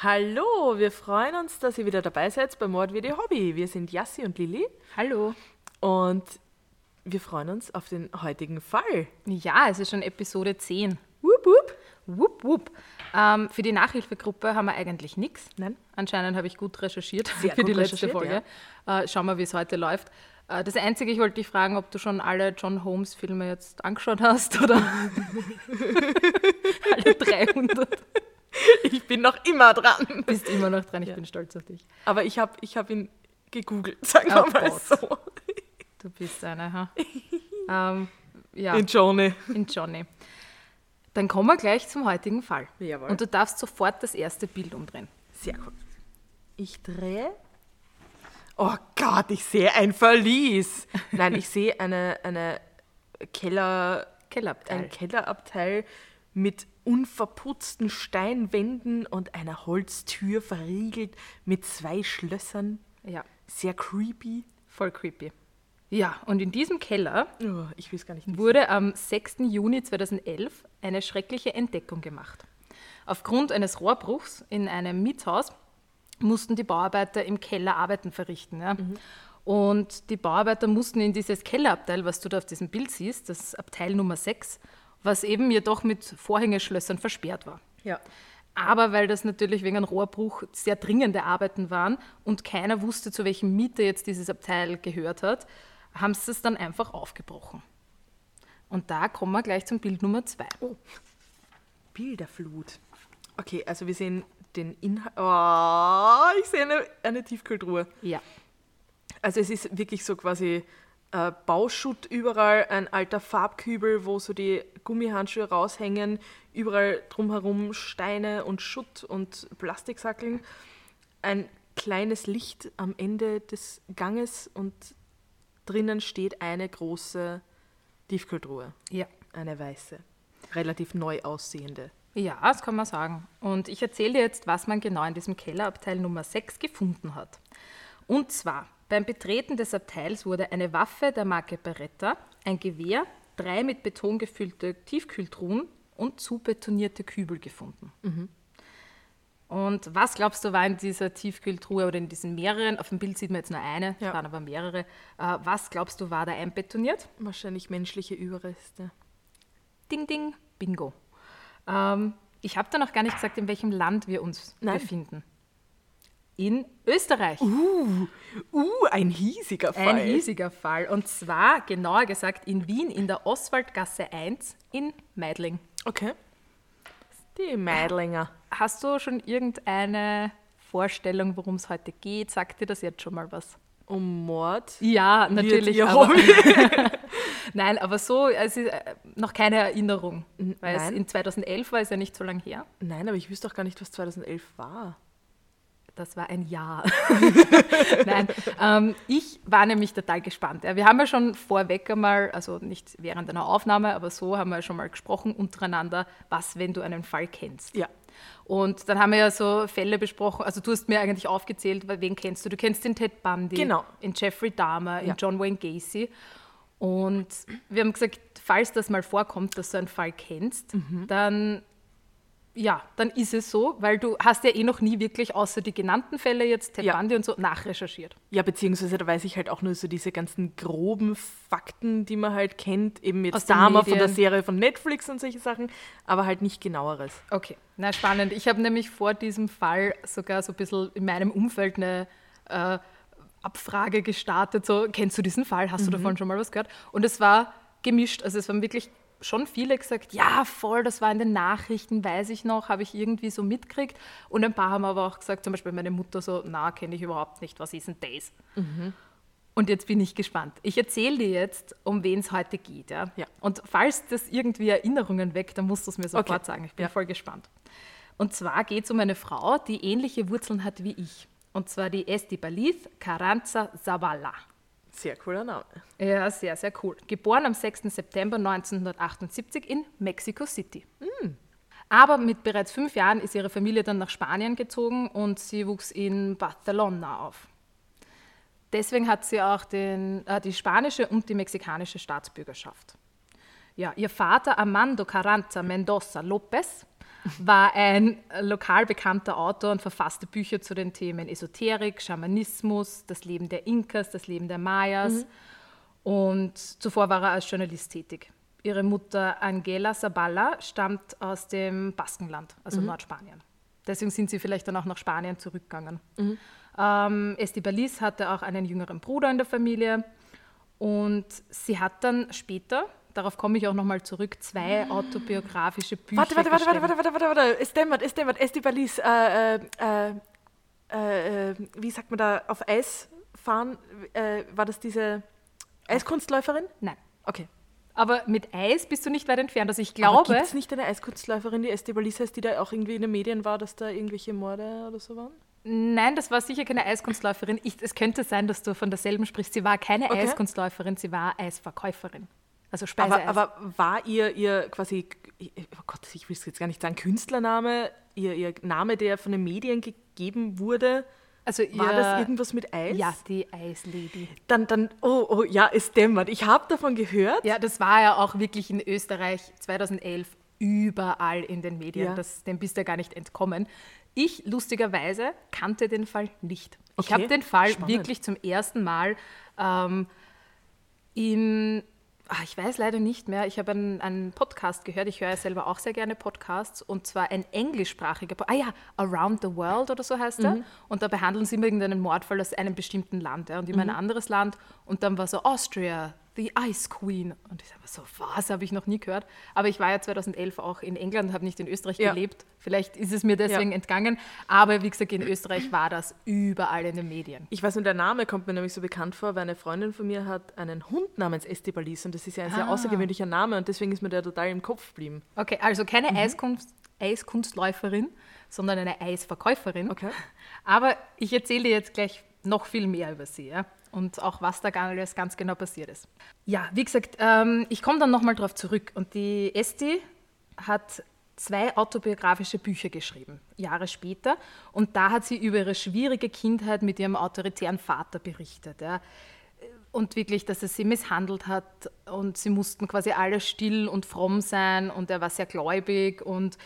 Hallo, wir freuen uns, dass ihr wieder dabei seid bei Mord wie die Hobby. Wir sind Jassi und Lilly Hallo. und wir freuen uns auf den heutigen Fall. Ja, es ist schon Episode 10. Wup, wup. Wupp, wupp. Ähm, für die Nachhilfegruppe haben wir eigentlich nichts. Nein. Anscheinend habe ich gut recherchiert Sehr für die gut letzte recherchiert, Folge. Äh, schauen wir, wie es heute läuft. Äh, das Einzige, ich wollte dich fragen, ob du schon alle John Holmes-Filme jetzt angeschaut hast oder alle 300. Ich bin noch immer dran. Bist immer noch dran, ich bin stolz auf dich. Aber ich habe ich hab ihn gegoogelt, sagen wir Oh mal Gott. so. Du bist eine, ha? ähm, ja, In Johnny. in Johnny. Dann kommen wir gleich zum heutigen Fall. Jawohl. Und du darfst sofort das erste Bild umdrehen. Sehr gut. Ich drehe. Oh Gott, ich sehe ein Verlies. Nein, ich sehe eine, eine Keller, Kellerabteil. ein Kellerabteil mit unverputzten Steinwänden und einer Holztür verriegelt mit zwei Schlössern. Ja, Sehr creepy. voll creepy. Ja, und in diesem Keller Oh, ich gar nicht wissen. wurde am 6. Juni 2011 eine schreckliche Entdeckung gemacht. Aufgrund eines Rohrbruchs in einem Mietshaus mussten die Bauarbeiter im Keller Arbeiten verrichten. Ja. Und die Bauarbeiter mussten in dieses Kellerabteil, was du da auf diesem Bild siehst, das Abteil Nummer 6, was eben jedoch mit Vorhängeschlössern versperrt war. Ja. Aber weil das natürlich wegen einem Rohrbruch sehr dringende Arbeiten waren und keiner wusste, zu welchem Mieter jetzt dieses Abteil gehört hat, haben sie es dann einfach aufgebrochen. Und da kommen wir gleich zum Bild Nummer zwei. Bilderflut. Okay, also wir sehen den Inhalt. Oh, ich sehe eine, eine Tiefkühltruhe. Ja, Also es ist wirklich so quasi äh, Bauschutt überall, ein alter Farbkübel, wo so die Gummihandschuhe raushängen, überall drumherum Steine und Schutt und Plastiksackeln. Ein kleines Licht am Ende des Ganges und drinnen steht eine große Tiefkühltruhe, ja. eine weiße, relativ neu aussehende. Ja, das kann man sagen. Und ich erzähle dir jetzt, was man genau in diesem Kellerabteil Nummer 6 gefunden hat. Und zwar, beim Betreten des Abteils wurde eine Waffe der Marke Beretta, ein Gewehr, drei mit Beton gefüllte Tiefkühltruhen und zubetonierte Kübel gefunden. Und was glaubst du, war in dieser Tiefkühltruhe oder in diesen mehreren, auf dem Bild sieht man jetzt nur eine, es Ja. waren aber mehrere, äh, was glaubst du, war da einbetoniert? Wahrscheinlich menschliche Überreste. Ding, ding, bingo. Ähm, ich habe da noch gar nicht gesagt, in welchem Land wir uns Nein. befinden. In Österreich. Uh, ein hiesiger Fall. Ein riesiger Fall. Und zwar, genauer gesagt, in Wien, in der Oswaldgasse 1 in Meidling. Okay. Die Meidlinger. Hast du schon irgendeine Vorstellung, worum es heute geht? Sagt dir das jetzt schon mal was? Um Mord. Ja, natürlich. aber, nein, aber so, es ist äh, noch keine Erinnerung. Weil es nein. in 2011 war es ja nicht so lange her. Nein, aber ich wüsste auch gar nicht, was 2011 war. Das war ein Ja. Nein, ähm, ich war nämlich total gespannt. Wir haben ja schon vorweg einmal, also nicht während einer Aufnahme, aber so haben wir schon mal gesprochen untereinander, was, wenn du einen Fall kennst. Ja. Und dann haben wir ja so Fälle besprochen, also du hast mir eigentlich aufgezählt, wen kennst du? Du kennst den Ted Bundy, Genau. den Jeffrey Dahmer, Ja. den John Wayne Gacy. Und wir haben gesagt, falls das mal vorkommt, dass du einen Fall kennst, Mhm. dann ja, dann ist es so, weil du hast ja eh noch nie wirklich außer die genannten Fälle jetzt Ted Ja. Bundy und so nachrecherchiert. Ja, beziehungsweise da weiß ich halt auch nur so diese ganzen groben Fakten, die man halt kennt. Eben Aus jetzt den Dama von der. Serie von Netflix und solche Sachen, aber halt nicht genaueres. Okay, na spannend. Ich habe nämlich vor diesem Fall sogar so ein bisschen in meinem Umfeld eine äh, Abfrage gestartet. So, kennst du diesen Fall? Hast du davon schon mal was gehört? Und es war gemischt. Also es waren wirklich schon viele gesagt, ja, voll, das war in den Nachrichten, weiß ich noch, habe ich irgendwie so mitgekriegt. Und ein paar haben aber auch gesagt, zum Beispiel meine Mutter so, na, kenne ich überhaupt nicht, was ist denn das? Und jetzt bin ich gespannt. Ich erzähle dir jetzt, um wen es heute geht. Ja? Ja. Und falls das irgendwie Erinnerungen weckt, dann musst du es mir sofort Okay. sagen. Ich bin Ja. voll gespannt. Und zwar geht es um eine Frau, die ähnliche Wurzeln hat wie ich. Und zwar die Estibaliz Carranza Zavala. Sehr cooler Name. Ja, sehr, sehr cool. Geboren am 6. September 1978 in Mexico City. Aber mit bereits fünf Jahren ist ihre Familie dann nach Spanien gezogen und sie wuchs in Barcelona auf. Deswegen hat sie auch den, äh, die spanische und die mexikanische Staatsbürgerschaft. Ja, ihr Vater Armando Carranza Mendoza López war ein lokal bekannter Autor und verfasste Bücher zu den Themen Esoterik, Schamanismus, das Leben der Inkas, das Leben der Mayas. Und zuvor war er als Journalist tätig. Ihre Mutter Angela Saballa stammt aus dem Baskenland, also Nordspanien. Deswegen sind sie vielleicht dann auch nach Spanien zurückgegangen. Ähm, Estibalis hatte auch einen jüngeren Bruder in der Familie und sie hat dann später, darauf komme ich auch nochmal zurück, zwei autobiografische Bücher Warte, warte, warte, warte, warte, warte, warte, warte. Es dämmert, es dämmert. Estibalis, äh, äh, äh, äh, wie sagt man da, auf Eis fahren? Äh, war das diese Eiskunstläuferin? Nein, Okay. aber mit Eis bist du nicht weit entfernt. Also ich glaube, gibt es nicht eine Eiskunstläuferin, die Estibalis heißt, die da auch irgendwie in den Medien war, dass da irgendwelche Morde oder so waren? nein, das war sicher keine Eiskunstläuferin. Ich, es könnte sein, dass du von derselben sprichst. Sie war keine Okay. Eiskunstläuferin, sie war Eisverkäuferin. Also Aber, Speiseeis. aber war ihr, ihr quasi, oh Gott, ich will es jetzt gar nicht sagen, Künstlername, ihr, ihr Name, der von den Medien gegeben wurde, also war ihr, das irgendwas mit Eis? Ja, die Eislady. Dann, dann, oh, oh, ja, es dämmert. Ich habe davon gehört. Ja, das war ja auch wirklich in Österreich 2011 überall in den Medien. Ja. Das, dem bist du ja gar nicht entkommen. Ich, lustigerweise, kannte den Fall nicht. Ich Okay, habe den Fall spannend. wirklich zum ersten Mal ähm, in, ah, ich weiß leider nicht mehr, ich habe einen, einen Podcast gehört, ich höre ja selber auch sehr gerne Podcasts, und zwar ein englischsprachiger, Po- ah ja, Around the World oder so heißt er, Mhm. und da behandeln sie immer irgendeinen Mordfall aus einem bestimmten Land ja, und immer Mhm. ein anderes Land, und dann war so Austria, the Ice Queen, und ich habe so, was, habe ich noch nie gehört, aber ich war ja 2011 auch in England, habe nicht in Österreich Ja. gelebt, vielleicht ist es mir deswegen Ja. entgangen, aber wie gesagt, in Österreich war das überall in den Medien. Ich weiß nur, der Name kommt mir nämlich so bekannt vor, weil eine Freundin von mir hat einen Hund namens Estibalis und das ist ja ein sehr Ah. außergewöhnlicher Name und deswegen ist mir der total im Kopf geblieben. Okay, also keine Mhm. Eiskunst, Eiskunstläuferin, sondern eine Eisverkäuferin. Okay. Aber ich erzähle dir jetzt gleich noch viel mehr über sie ja? Und auch was da alles ganz genau passiert ist. Ja, wie gesagt, ähm, ich komme dann nochmal drauf zurück. Und die Esti hat zwei autobiografische Bücher geschrieben, Jahre später. Und da hat sie über ihre schwierige Kindheit mit ihrem autoritären Vater berichtet. Ja? und wirklich, dass er sie misshandelt hat und sie mussten quasi alle still und fromm sein und er war sehr gläubig und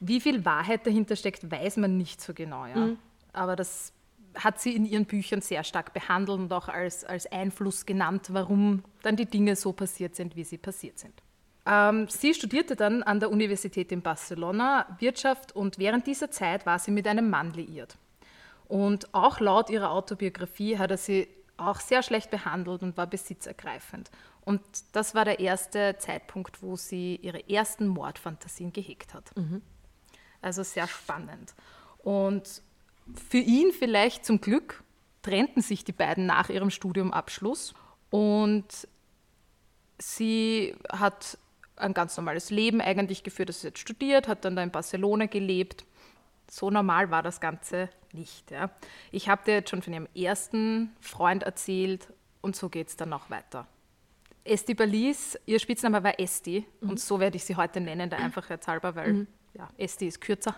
wie viel Wahrheit dahinter steckt, weiß man nicht so genau. Ja. Aber das hat sie in ihren Büchern sehr stark behandelt und auch als, als Einfluss genannt, warum dann die Dinge so passiert sind, wie sie passiert sind. Ähm, sie studierte dann an der Universität in Barcelona Wirtschaft und während dieser Zeit war sie mit einem Mann liiert. Und auch laut ihrer Autobiografie hat er sie auch sehr schlecht behandelt und war besitzergreifend. Und das war der erste Zeitpunkt, wo sie ihre ersten Mordfantasien gehegt hat. Also sehr spannend. Und für ihn vielleicht zum Glück trennten sich die beiden nach ihrem Studiumabschluss und sie hat ein ganz normales Leben eigentlich geführt, dass sie jetzt studiert, hat dann da in Barcelona gelebt. So normal war das Ganze nicht. Ja. Ich habe dir jetzt schon von ihrem ersten Freund erzählt und so geht es dann noch weiter. Esti Balis, ihr Spitzname war Esti und so werde ich sie heute nennen, der Einfachheitshalber, weil ja, Esti ist kürzer.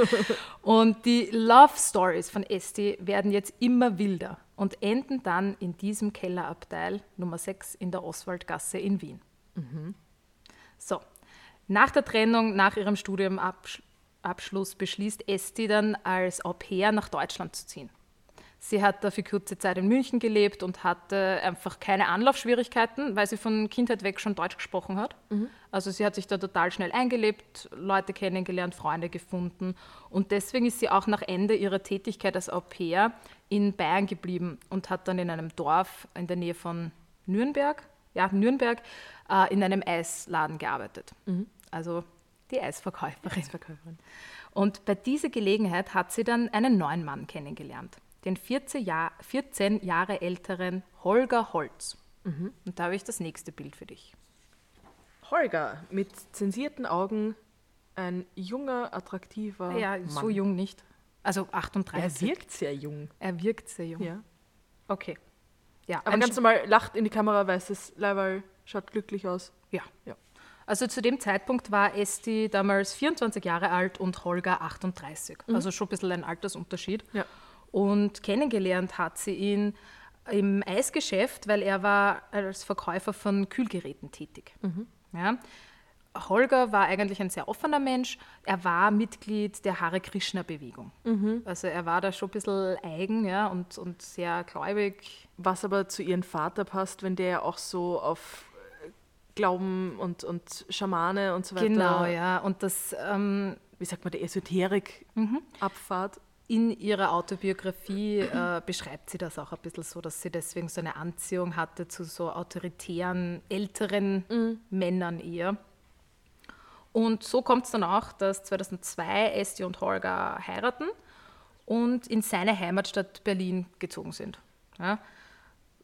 und die Love Stories von Esti werden jetzt immer wilder und enden dann in diesem Kellerabteil Nummer 6 in der Oswaldgasse in Wien. So, nach der Trennung, nach ihrem Studiumabschluss beschließt Esti dann als Au pair nach Deutschland zu ziehen. Sie hat da für kurze Zeit in München gelebt und hatte einfach keine Anlaufschwierigkeiten, weil sie von Kindheit weg schon Deutsch gesprochen hat. Also sie hat sich da total schnell eingelebt, Leute kennengelernt, Freunde gefunden. Und deswegen ist sie auch nach Ende ihrer Tätigkeit als Au pair in Bayern geblieben und hat dann in einem Dorf in der Nähe von Nürnberg, ja, Nürnberg, äh, in einem Eisladen gearbeitet. Also die Eisverkäuferin. Verkäuferin. Und bei dieser Gelegenheit hat sie dann einen neuen Mann kennengelernt, den 14, Jahr, 14 Jahre älteren Holger Holz. Und da habe ich das nächste Bild für dich. Holger mit zensierten Augen, ein junger, attraktiver Ja, Mann. so jung nicht. Also Er 38. wirkt sehr jung. Er wirkt sehr jung. Ja. Okay. Ja, Aber ganz normal lacht in die Kamera, weißes Leiberl, schaut glücklich aus. Ja. Ja. Also zu dem Zeitpunkt war Esti damals 24 Jahre alt und Holger 38. Also schon ein bisschen ein Altersunterschied. Ja. Und kennengelernt hat sie ihn im Eisgeschäft, weil er war als Verkäufer von Kühlgeräten tätig. Ja. Holger war eigentlich ein sehr offener Mensch. Er war Mitglied der Hare Krishna-Bewegung. Also er war da schon ein bisschen eigen ja, und, und sehr gläubig. Was aber zu ihrem Vater passt, wenn der ja auch so auf Glauben und, und Schamane und so weiter, Genau, ja. Und das ähm, wie sagt man, der Esoterik abfahrt. In ihrer Autobiografie äh, beschreibt sie das auch ein bisschen so, dass sie deswegen so eine Anziehung hatte zu so autoritären, älteren Männern eher. Und so kommt es dann auch, dass 2002 Esti und Holger heiraten und in seine Heimatstadt Berlin gezogen sind. Ja.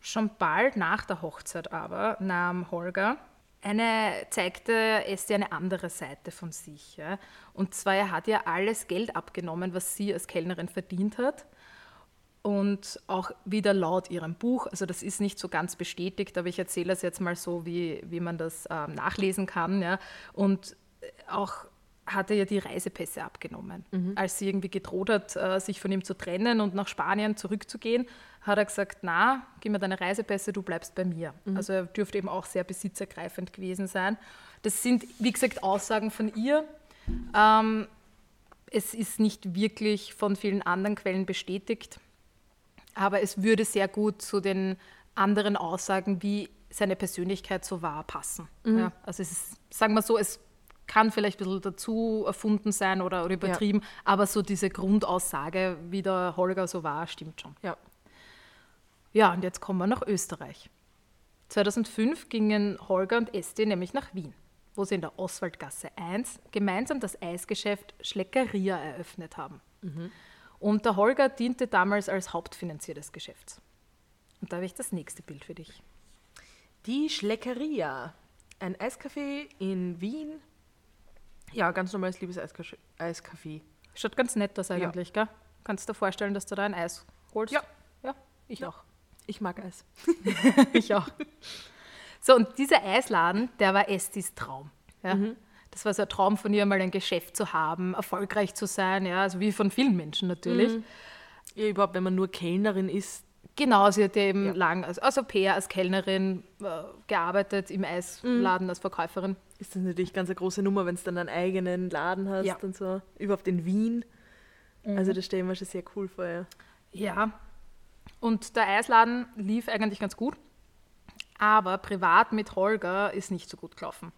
Schon bald nach der Hochzeit aber nahm Holger eine, zeigte Esti eine andere Seite von sich. Ja. Und zwar, er hat ihr alles Geld abgenommen, was sie als Kellnerin verdient hat. Und auch wieder laut ihrem Buch, also das ist nicht so ganz bestätigt, aber ich erzähle es jetzt mal so, wie, wie man das ähm, nachlesen kann. Ja. Und auch hat er ja die Reisepässe abgenommen. Als sie irgendwie gedroht hat, äh, sich von ihm zu trennen und nach Spanien zurückzugehen, hat er gesagt, na, gib mir deine Reisepässe, du bleibst bei mir. Also er dürfte eben auch sehr besitzergreifend gewesen sein. Das sind, wie gesagt, Aussagen von ihr. Ähm, es ist nicht wirklich von vielen anderen Quellen bestätigt, aber es würde sehr gut zu den anderen Aussagen, wie seine Persönlichkeit so war, passen. Ja, also es ist, sagen wir so, es kann vielleicht ein bisschen dazu erfunden sein oder, oder übertrieben, aber so diese Grundaussage, wie der Holger so war, stimmt schon. Ja. Ja, und jetzt kommen wir nach Österreich. 2005 gingen Holger und Esti nämlich nach Wien, wo sie in der Oswaldgasse 1 gemeinsam das Eisgeschäft Schleckeria eröffnet haben. Und der Holger diente damals als Hauptfinanzier des Geschäfts. Und da habe ich das nächste Bild für dich. Die Schleckeria. Ein Eiscafé in Wien. Ja, ganz normales liebes Eiskaffee. Eiskaffee. Schaut ganz nett aus eigentlich, gell? Kannst du dir vorstellen, dass du da ein Eis holst? Ja. Ja, ich auch. Ich mag Eis. Ich auch. So, und dieser Eisladen, der war Estis Traum. Ja? Das war so ein Traum von ihr, mal ein Geschäft zu haben, erfolgreich zu sein, ja, also wie von vielen Menschen natürlich. Ja, überhaupt, wenn man nur Kellnerin ist. Genau, sie hat ja eben Ja. lang als, als Au pair, als Kellnerin äh, gearbeitet, im Eisladen als Verkäuferin. Ist das natürlich ganz eine große Nummer, wenn du dann einen eigenen Laden hast Ja. und so. Überhaupt in Wien. Also das stellen wir schon sehr cool vor. Ja. Ja, und der Eisladen lief eigentlich ganz gut, aber privat mit Holger ist nicht so gut gelaufen.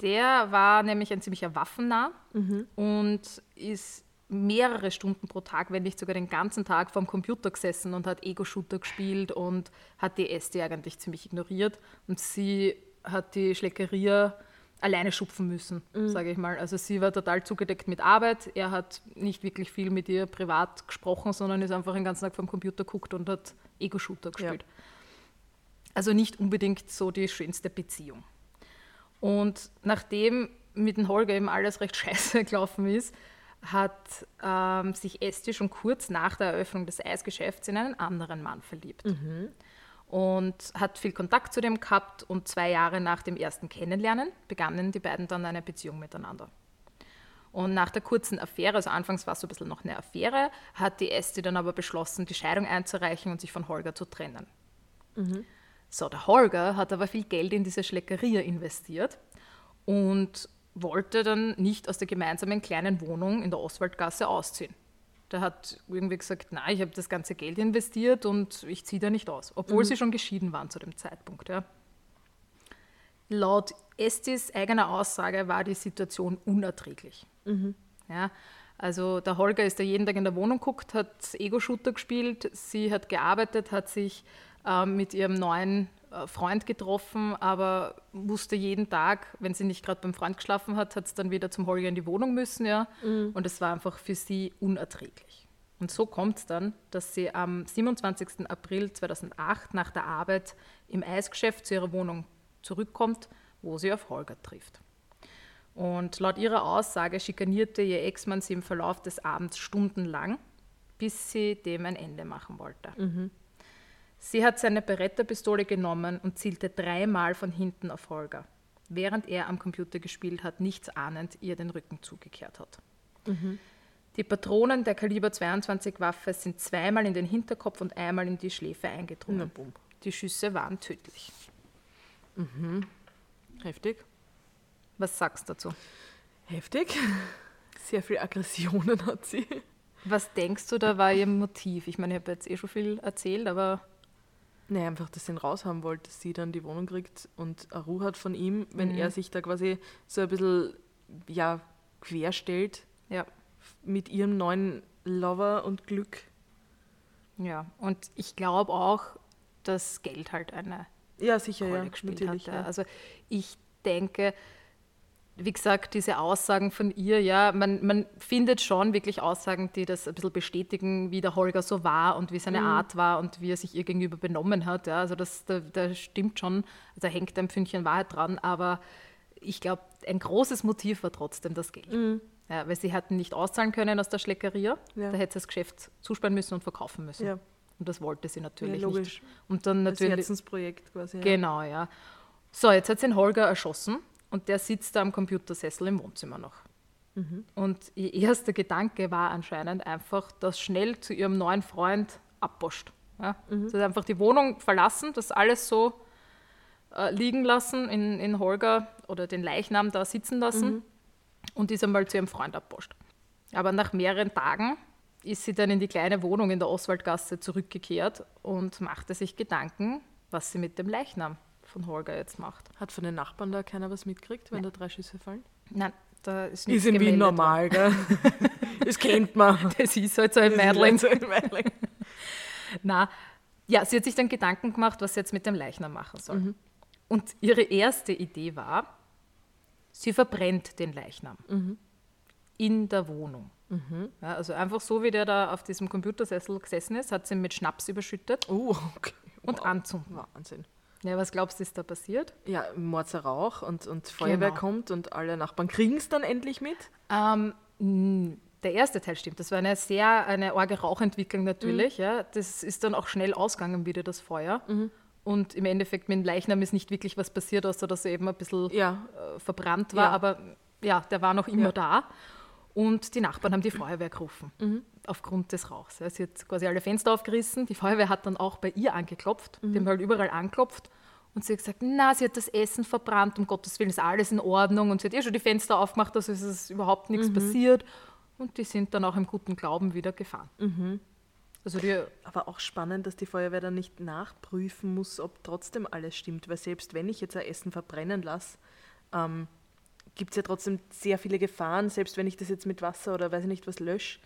Der war nämlich ein ziemlicher Waffennah und ist mehrere Stunden pro Tag, wenn nicht sogar den ganzen Tag vorm Computer gesessen und hat Ego-Shooter gespielt und hat die Esti eigentlich ziemlich ignoriert. Und sie hat die Schleckeria alleine schupfen müssen, sage ich mal. Also sie war total zugedeckt mit Arbeit. Er hat nicht wirklich viel mit ihr privat gesprochen, sondern ist einfach den ganzen Tag vom Computer geguckt und hat Ego-Shooter gespielt. Also nicht unbedingt so die schönste Beziehung. Und nachdem mit dem Holger eben alles recht scheiße gelaufen ist, hat ähm, sich Esti schon kurz nach der Eröffnung des Eisgeschäfts in einen anderen Mann verliebt. Und hat viel Kontakt zu dem gehabt und zwei Jahre nach dem ersten Kennenlernen begannen die beiden dann eine Beziehung miteinander. Und nach der kurzen Affäre, also anfangs war es so ein bisschen noch eine Affäre, hat die Esti dann aber beschlossen, die Scheidung einzureichen und sich von Holger zu trennen. So, der Holger hat aber viel Geld in diese Schleckeria investiert und wollte dann nicht aus der gemeinsamen kleinen Wohnung in der Oswaldgasse ausziehen. Der hat irgendwie gesagt, nein, ich habe das ganze Geld investiert und ich ziehe da nicht aus, obwohl sie schon geschieden waren zu dem Zeitpunkt. Ja. Laut Estis eigener Aussage war die Situation unerträglich. Ja, also der Holger ist da jeden Tag in der Wohnung geguckt, hat Ego-Shooter gespielt, sie hat gearbeitet, hat sich ähm, mit ihrem neuen äh, Freund getroffen, aber musste jeden Tag, wenn sie nicht gerade beim Freund geschlafen hat, hat es dann wieder zum Holger in die Wohnung müssen, ja. Und es war einfach für sie unerträglich. Und so kommt es dann, dass sie am 27. April 2008 nach der Arbeit im Eisgeschäft zu ihrer Wohnung zurückkommt, wo sie auf Holger trifft. Und laut ihrer Aussage schikanierte ihr Ex-Mann sie im Verlauf des Abends stundenlang, bis sie dem ein Ende machen wollte. Sie hat seine Beretta-Pistole genommen und zielte dreimal von hinten auf Holger, während er am Computer gespielt hat, nichts ahnend ihr den Rücken zugekehrt hat. Die Patronen der Kaliber 22 Waffe sind zweimal in den Hinterkopf und einmal in die Schläfe eingedrungen. Die Schüsse waren tödlich. Heftig. Was sagst du dazu? Heftig. Sehr viel Aggressionen hat sie. Was denkst du, da war ihr Motiv? Ich meine, ich habe jetzt eh schon viel erzählt, aber Nee, einfach, dass sie ihn raushaben wollte, dass sie dann die Wohnung kriegt und Ruhe hat von ihm, wenn Mhm. er sich da quasi so ein bisschen ja, querstellt ja. mit ihrem neuen Lover und Glück. Ja, und ich glaube auch, dass Geld halt eine Ja, sicher, Rolle ja. gespielt hat. Ja. Also ich denke, wie gesagt, diese Aussagen von ihr, ja, man, man findet schon wirklich Aussagen, die das ein bisschen bestätigen, wie der Holger so war und wie seine Mhm. Art war und wie er sich ihr gegenüber benommen hat. Ja. Also das, da, da stimmt schon, da hängt ein Pfünkchen Wahrheit dran, aber ich glaube, ein großes Motiv war trotzdem das Geld. Ja, weil sie hatten nicht auszahlen können aus der Schleckeria. Mhm. Ja. Da hätte sie das Geschäft zusperren müssen und verkaufen müssen. Ja. Und das wollte sie natürlich nicht. Und dann Das natürlich. Herzensprojekt quasi. Genau, ja. So, jetzt hat sie den Holger erschossen und der sitzt da am Computersessel im Wohnzimmer noch. Mhm. Und ihr erster Gedanke war anscheinend einfach, das schnell zu ihrem neuen Freund abposcht. Ja? Mhm. Sie hat einfach die Wohnung verlassen, das alles so äh, liegen lassen, in, in Holger oder den Leichnam da sitzen lassen Mhm. und ist einmal zu ihrem Freund abposcht. Aber nach mehreren Tagen ist sie dann in die kleine Wohnung in der Oswaldgasse zurückgekehrt und machte sich Gedanken, was sie mit dem Leichnam von Holger jetzt macht. Hat von den Nachbarn da keiner was mitgekriegt, wenn da drei Schüsse fallen? Nein, da ist Ist nichts in Wien normal, gell? das kennt man. Das ist halt so ein ist Mädling. so. Na, ja, sie hat sich dann Gedanken gemacht, was sie jetzt mit dem Leichnam machen soll. Mhm. Und ihre erste Idee war, sie verbrennt den Leichnam Mhm. in der Wohnung. Ja, also einfach so, wie der da auf diesem Computersessel gesessen ist, hat sie ihn mit Schnaps überschüttet Oh, okay. und Wow. anzünden. Wahnsinn. Ja, was glaubst du, ist da passiert? Ja, Morzer Rauch und, und Feuerwehr Genau. kommt und alle Nachbarn kriegen es dann endlich mit. Ähm, der erste Teil stimmt. Das war eine sehr eine arge Rauchentwicklung natürlich. Mhm. Ja. Das ist dann auch schnell ausgegangen wieder, das Feuer. Und im Endeffekt mit dem Leichnam ist nicht wirklich was passiert, außer dass er eben ein bisschen Ja. äh, verbrannt war. Ja. Aber ja, der war noch immer da. Und die Nachbarn haben die Feuerwehr gerufen, Mhm. Aufgrund des Rauchs. Ja. Sie hat quasi alle Fenster aufgerissen. Die Feuerwehr hat dann auch bei ihr angeklopft. Mhm. Die haben halt überall angeklopft. Und sie hat gesagt, na, sie hat das Essen verbrannt, um Gottes Willen ist alles in Ordnung. Und sie hat eh schon die Fenster aufgemacht, also ist es überhaupt nichts Mhm. passiert. Und die sind dann auch im guten Glauben wieder gefahren. Mhm. Also die, Aber auch spannend, dass die Feuerwehr dann nicht nachprüfen muss, ob trotzdem alles stimmt. Weil selbst wenn ich jetzt ein Essen verbrennen lasse, ähm, gibt es ja trotzdem sehr viele Gefahren, selbst wenn ich das jetzt mit Wasser oder weiß ich nicht was lösche,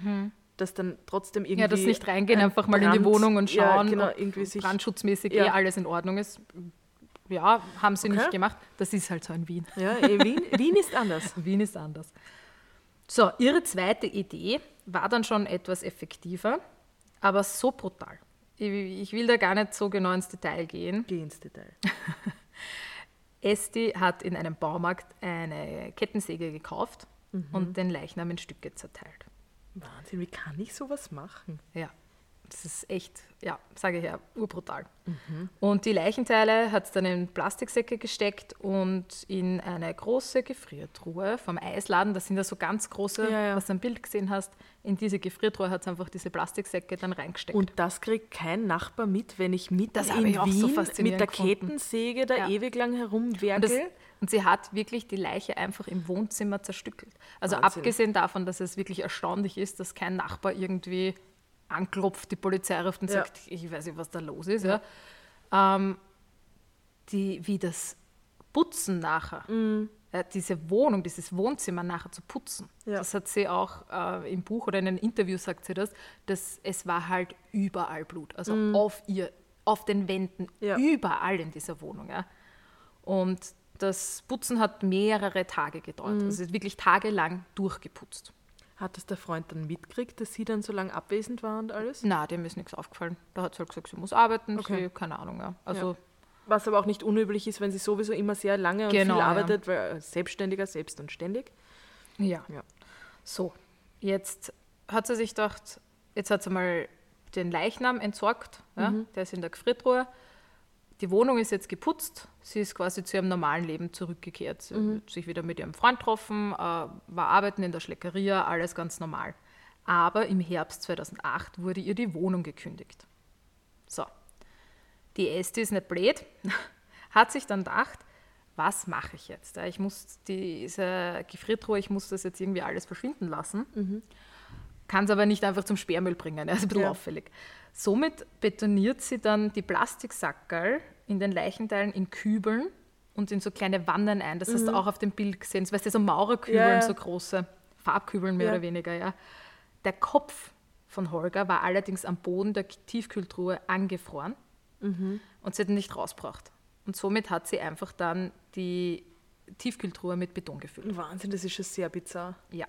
dass dann trotzdem irgendwie. ja, das nicht reingehen, ein einfach mal in die Brand- Wohnung und ja, schauen, genau, ob sich, brandschutzmäßig Ja. eh alles in Ordnung ist. Ja, haben sie Okay. nicht gemacht. Das ist halt so in Wien. ja, eh, Wien, Wien ist anders. Wien ist anders. So, ihre zweite Idee war dann schon etwas effektiver, aber so brutal. Ich, ich will da gar nicht so genau ins Detail gehen. Geh ins Detail. Esti hat in einem Baumarkt eine Kettensäge gekauft Mhm. und den Leichnam in Stücke zerteilt. Wahnsinn, wie kann ich sowas machen? Ja, das ist echt, ja, sage ich ja, urbrutal. Mhm. Und die Leichenteile hat es dann in Plastiksäcke gesteckt und in eine große Gefriertruhe vom Eisladen, das sind ja so ganz große, Ja, ja. was du am Bild gesehen hast, in diese Gefriertruhe hat es einfach diese Plastiksäcke dann reingesteckt. Und das kriegt kein Nachbar mit, wenn ich mit Das in ich so Wien faszinierend mit der gefunden. Kettensäge da Ja. ewig lang herumwerkel. Und sie hat wirklich die Leiche einfach im Wohnzimmer zerstückelt. Also Wahnsinn. abgesehen davon, dass es wirklich erstaunlich ist, dass kein Nachbar irgendwie anklopft, die Polizei ruft und Ja. sagt, ich weiß nicht, was da los ist. Ja. Ähm, die, wie das Putzen nachher, Mhm. äh, diese Wohnung, dieses Wohnzimmer nachher zu putzen, Ja. das hat sie auch äh, im Buch oder in einem Interview sagt sie das, dass es war halt überall Blut, also auf ihr, auf den Wänden, Mhm. Ja. überall in dieser Wohnung. Ja. Und das Putzen hat mehrere Tage gedauert. Mhm. Also sie hat wirklich tagelang durchgeputzt. Hat das der Freund dann mitgekriegt, dass sie dann so lange abwesend war und alles? Na, dem ist nichts aufgefallen. Da hat sie halt gesagt, sie muss arbeiten, Okay. sie, keine Ahnung. Ja. Also Was aber auch nicht unüblich ist, wenn sie sowieso immer sehr lange und Genau, viel ja. arbeitet, weil als Selbstständiger selbst und ständig. ja. Ja. So, jetzt hat sie sich gedacht, jetzt hat sie mal den Leichnam entsorgt, ja, Mhm. der ist in der Gefriertruhe. Die Wohnung ist jetzt geputzt, sie ist quasi zu ihrem normalen Leben zurückgekehrt. Sie Mhm. hat sich wieder mit ihrem Freund getroffen, äh, war arbeiten in der Schleckeria, alles ganz normal. Aber im Herbst 2008 wurde ihr die Wohnung gekündigt. So, die Esti ist nicht blöd, hat sich dann gedacht, was mache ich jetzt? Ich muss diese Gefriertruhe, ich muss das jetzt irgendwie alles verschwinden lassen. Kann es aber nicht einfach zum Sperrmüll bringen, er ist ein bisschen Ja. auffällig. Somit betoniert sie dann die Plastiksackerl in den Leichenteilen in Kübeln und in so kleine Wannen ein. Das hast du auch auf dem Bild gesehen. Das weißt du, so Maurerkübeln, Mhm. Ja. so große Farbkübeln mehr Ja. oder weniger, ja. Der Kopf von Holger war allerdings am Boden der Tiefkühltruhe angefroren Mhm. und sie hat ihn nicht rausgebracht. Und somit hat sie einfach dann die Tiefkühltruhe mit Beton gefüllt. Wahnsinn, das ist schon sehr bizarr. Ja.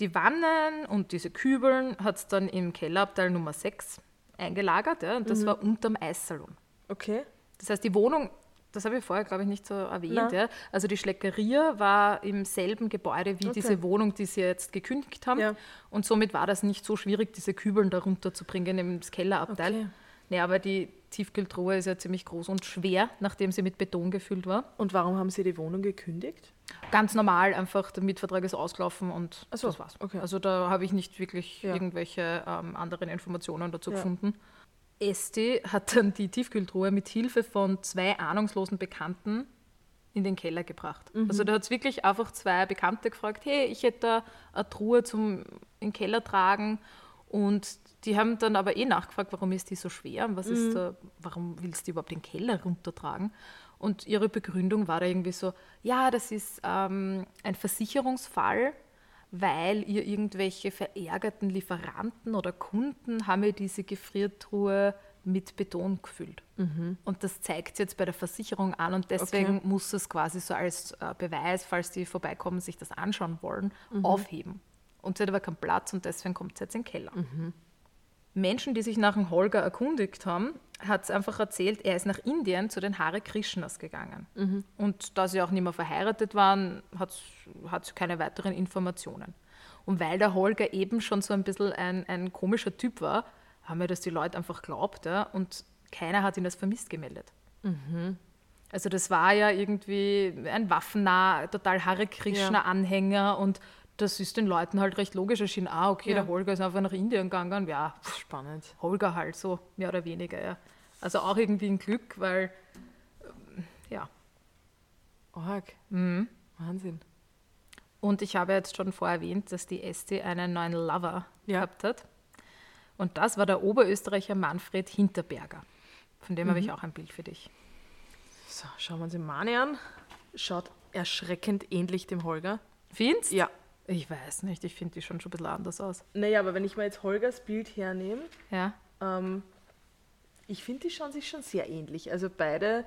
Die Wannen und diese Kübeln hat es dann im Kellerabteil Nummer 6 eingelagert ja, und das war unterm Eissalon. Okay. Das heißt, die Wohnung, das habe ich vorher, glaube ich, nicht so erwähnt. Ja. Also die Schleckeria war im selben Gebäude wie Okay. diese Wohnung, die sie jetzt gekündigt haben. Ja. Und somit war das nicht so schwierig, diese Kübeln da runterzubringen ins Kellerabteil. Okay. Nee, aber die Tiefkühltruhe ist ja ziemlich groß und schwer, nachdem sie mit Beton gefüllt war. Und warum haben Sie die Wohnung gekündigt? Ganz normal, einfach der Mietvertrag ist ausgelaufen und so, das war's. okay. Also da habe ich nicht wirklich Ja. irgendwelche ähm, anderen Informationen dazu Ja. gefunden. Esti hat dann die Tiefkühltruhe mit Hilfe von zwei ahnungslosen Bekannten in den Keller gebracht. Mhm. Also da hat es wirklich einfach zwei Bekannte gefragt, hey, ich hätte da eine Truhe zum in den Keller tragen. Und die haben dann aber eh nachgefragt, warum ist die so schwer? Und Was Mhm. ist da, warum willst du überhaupt den Keller runtertragen? Und ihre Begründung war da irgendwie so, ja, das ist ähm, ein Versicherungsfall, weil ihr irgendwelche verärgerten Lieferanten oder Kunden haben ihr diese Gefriertruhe mit Beton gefüllt. Und das zeigt sie jetzt bei der Versicherung an und deswegen Okay. muss es quasi so als äh, Beweis, falls die vorbeikommen, sich das anschauen wollen, Mhm. aufheben. Und sie hat aber keinen Platz und deswegen kommt sie jetzt in den Keller. Mhm. Menschen, die sich nach dem Holger erkundigt haben, hat es einfach erzählt, er ist nach Indien zu den Hare Krishnas gegangen. Mhm. Und da sie auch nicht mehr verheiratet waren, hat es keine weiteren Informationen. Und weil der Holger eben schon so ein bisschen ein, ein komischer Typ war, haben mir das die Leute einfach geglaubt ja, und keiner hat ihn als vermisst gemeldet. Also das war ja irgendwie ein waffennah, total Hare Krishna-Anhänger und das ist den Leuten halt recht logisch erschienen. Ah, okay, Ja. der Holger ist einfach nach Indien gegangen. Ja, Spannend. Holger halt so, mehr oder weniger, ja. Also auch irgendwie ein Glück, weil, ähm, ja. Org. Mhm. Wahnsinn. Und ich habe jetzt schon vorher erwähnt, dass die Esti einen neuen Lover Ja. gehabt hat. Und das war der Oberösterreicher Manfred Hinterberger. Von dem habe ich auch ein Bild für dich. So, schauen wir uns den Mani an. Schaut erschreckend ähnlich dem Holger. Findest? Ja. Ich weiß nicht, ich finde die schon schon ein bisschen anders aus. Naja, aber wenn ich mir jetzt Holgers Bild hernehme, Ja. ähm, ich finde, die schauen sich schon sehr ähnlich. Also beide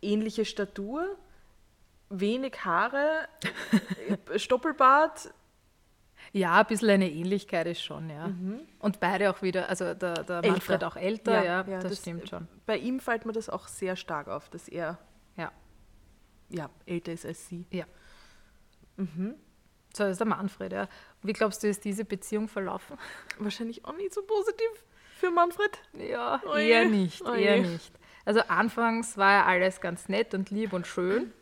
ähnliche Statur, wenig Haare, Stoppelbart. Ja, ein bisschen eine Ähnlichkeit ist schon, ja. Und beide auch wieder, also der, der. Manfred auch älter, ja, das, das- stimmt schon. Bei ihm fällt mir das auch sehr stark auf, dass er Ja. ja, älter ist als sie. ja. So, das ist der Manfred, ja. Wie glaubst du, ist diese Beziehung verlaufen? Wahrscheinlich auch nicht so positiv für Manfred. Ja, Oje, eher nicht, oje. eher nicht. Also anfangs war ja alles ganz nett und lieb und schön.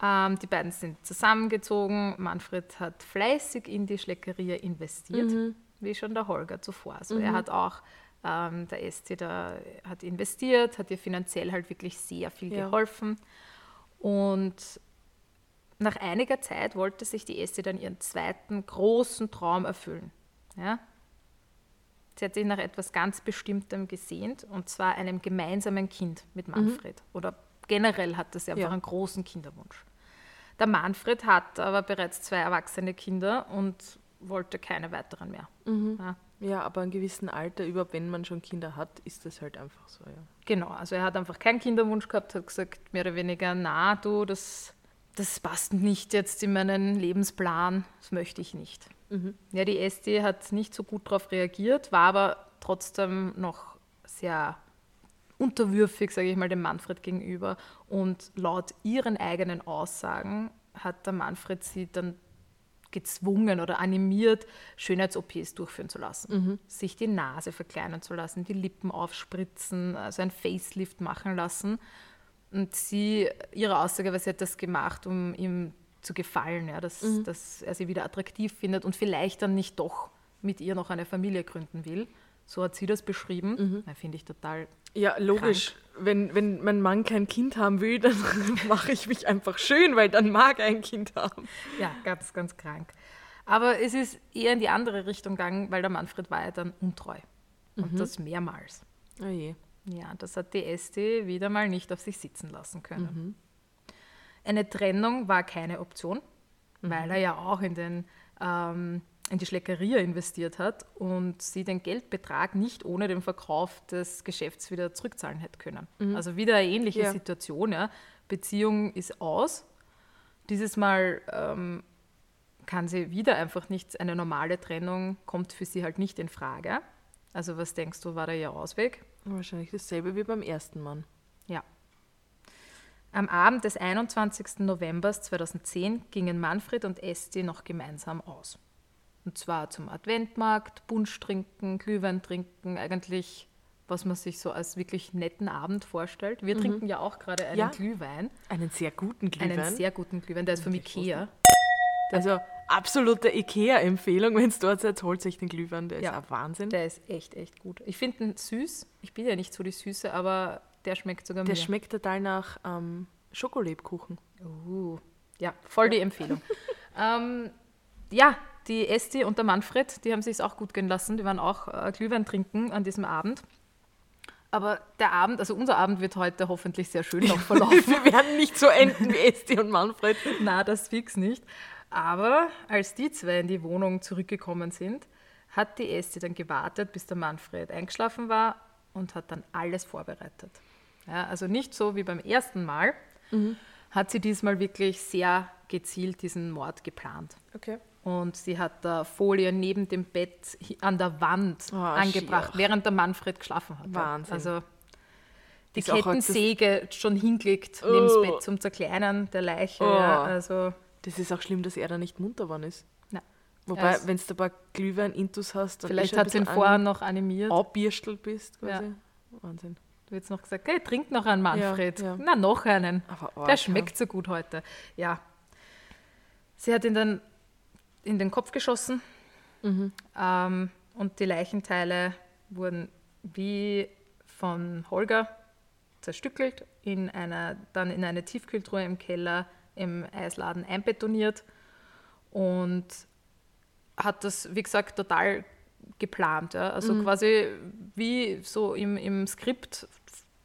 Ähm, die beiden sind zusammengezogen. Manfred hat fleißig in die Schleckeria investiert, wie schon der Holger zuvor. Also er hat auch, ähm, der Esti da hat investiert, hat ihr finanziell halt wirklich sehr viel Ja. geholfen. Und nach einiger Zeit wollte sich die Esti dann ihren zweiten großen Traum erfüllen. Ja? Sie hat sich nach etwas ganz Bestimmtem gesehnt, und zwar einem gemeinsamen Kind mit Manfred. Oder generell hatte sie einfach Ja. einen großen Kinderwunsch. Der Manfred hat aber bereits zwei erwachsene Kinder und wollte keine weiteren mehr. Ja, Ja, aber in gewissem Alter, überhaupt wenn man schon Kinder hat, ist das halt einfach so, ja. genau, also er hat einfach keinen Kinderwunsch gehabt, hat gesagt, mehr oder weniger, na du, das, das passt nicht jetzt in meinen Lebensplan, das möchte ich nicht. Ja, die SD hat nicht so gut darauf reagiert, war aber trotzdem noch sehr unterwürfig, sage ich mal, dem Manfred gegenüber. Und laut ihren eigenen Aussagen hat der Manfred sie dann gezwungen oder animiert, Schönheits-OPs durchführen zu lassen. Sich die Nase verkleinern zu lassen, die Lippen aufspritzen, also ein Facelift machen lassen. Und sie, ihre Aussage war, sie hat das gemacht, um ihm zu gefallen, ja, dass, dass er sie wieder attraktiv findet und vielleicht dann nicht doch mit ihr noch eine Familie gründen will. So hat sie das beschrieben. Mhm. Finde ich total. Ja, logisch. Wenn, wenn mein Mann kein Kind haben will, dann mache ich mich einfach schön, weil dann mag er ein Kind haben. Ja, ganz, ganz krank. Aber es ist eher in die andere Richtung gegangen, weil der Manfred war ja dann untreu. Und mhm. das mehrmals. Oh je. Ja, das hat die Esti wieder mal nicht auf sich sitzen lassen können. Mhm. Eine Trennung war keine Option, mhm. weil er ja auch in, den, ähm, in die Schleckeria investiert hat und sie den Geldbetrag nicht ohne den Verkauf des Geschäfts wieder zurückzahlen hätte können. Mhm. Also wieder eine ähnliche ja. Situation. Ja. Beziehung ist aus. Dieses Mal ähm, kann sie wieder einfach nicht, eine normale Trennung kommt für sie halt nicht in Frage. Also was denkst du, war da ihr Ausweg? Wahrscheinlich dasselbe wie beim ersten Mann. Ja. Am Abend des 21. November 2010 gingen Manfred und Esti noch gemeinsam aus. Und zwar zum Adventmarkt, Punsch trinken, Glühwein trinken, eigentlich was man sich so als wirklich netten Abend vorstellt. Wir mhm. trinken ja auch gerade einen ja, Glühwein. Einen sehr guten Glühwein. Einen sehr guten Glühwein, der ist von Ikea. Also absolute Ikea-Empfehlung, wenn es dort seid, holt sich den Glühwein, der ja, ist ein Wahnsinn. Der ist echt, echt gut. Ich finde ihn süß. Ich bin ja nicht so die Süße, aber der schmeckt sogar der mir. Der schmeckt total nach ähm, Schokolebkuchen. Uh, ja, voll die Empfehlung. ähm, ja, die Esti und der Manfred, die haben sich auch gut gehen lassen. Die waren auch äh, Glühwein trinken an diesem Abend. Aber der Abend, also unser Abend wird heute hoffentlich sehr schön noch verlaufen. Wir werden nicht so enden wie Esti und Manfred. Na, das fix nicht. Aber als die zwei in die Wohnung zurückgekommen sind, hat die Esti dann gewartet, bis der Manfred eingeschlafen war und hat dann alles vorbereitet. Ja, also nicht so wie beim ersten Mal, mhm. hat sie diesmal wirklich sehr gezielt diesen Mord geplant. Okay. Und sie hat da Folie neben dem Bett an der Wand oh, angebracht, schier. während der Manfred geschlafen hat. Wahnsinn. Also die Ist Kettensäge schon hingelegt oh. neben das Bett zum Zerkleinern der Leiche. Oh. Ja, also das ist auch schlimm, dass er da nicht munter geworden ist. Nein. Wobei, wenn du ein paar Glühwein-Intus hast, dann Vielleicht hat sie ihn vorher noch animiert. Abbierstelt bist, quasi. Ja. Wahnsinn. Du hättest noch gesagt, hey, trink noch einen Manfred. Ja, ja. Na, noch einen. Arg, Der schmeckt so gut heute. Ja. Sie hat ihn dann in den Kopf geschossen mhm. ähm, und die Leichenteile wurden wie von Holger zerstückelt, in einer, dann in eine Tiefkühltruhe im Keller im Eisladen einbetoniert und hat das, wie gesagt, total geplant. Ja. Also mhm. quasi wie so im, im Skript,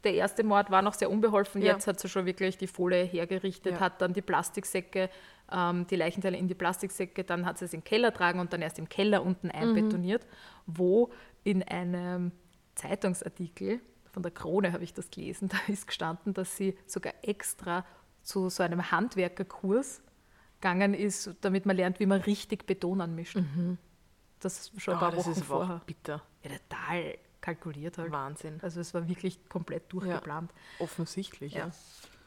der erste Mord war noch sehr unbeholfen, ja. jetzt hat sie schon wirklich die Folie hergerichtet, ja. hat dann die Plastiksäcke, ähm, die Leichenteile in die Plastiksäcke, dann hat sie es in den Keller tragen und dann erst im Keller unten einbetoniert, mhm. wo in einem Zeitungsartikel von der Krone habe ich das gelesen, da ist gestanden, dass sie sogar extra zu so einem Handwerkerkurs gegangen ist, damit man lernt, wie man richtig Beton anmischt. Mhm. Das schon ein paar oh, Wochen vorher. bitter. Ja, total kalkuliert halt. Wahnsinn. Also es war wirklich komplett durchgeplant. Ja, offensichtlich, ja.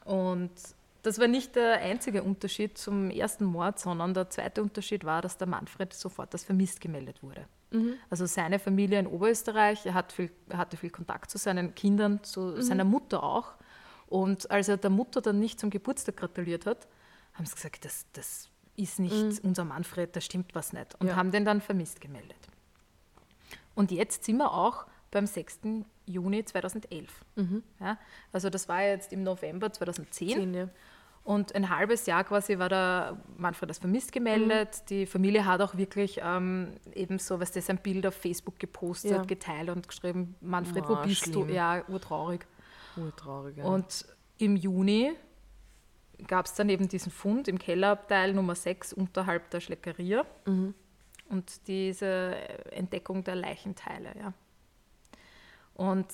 ja. Und das war nicht der einzige Unterschied zum ersten Mord, sondern der zweite Unterschied war, dass der Manfred sofort als vermisst gemeldet wurde. Mhm. Also seine Familie in Oberösterreich, er, hat viel, er hatte viel Kontakt zu seinen Kindern, zu mhm. seiner Mutter auch. Und als er der Mutter dann nicht zum Geburtstag gratuliert hat, haben sie gesagt, das, das ist nicht mhm. unser Manfred, da stimmt was nicht. Und ja. haben den dann vermisst gemeldet. Und jetzt sind wir auch beim 6. Juni 2011. Mhm. Ja, also das war jetzt im November 2010. 10, ja. Und ein halbes Jahr quasi war der Manfred als vermisst gemeldet. Mhm. Die Familie hat auch wirklich ähm, eben so, was das ein Bild auf Facebook gepostet, ja. geteilt und geschrieben, Manfred, oh, wo bist schlimm. du? Ja, urtraurig. Urtraurig, ja. Und im Juni gab es dann eben diesen Fund im Kellerabteil Nummer 6 unterhalb der Schleckeria mhm. und diese Entdeckung der Leichenteile. Ja. Und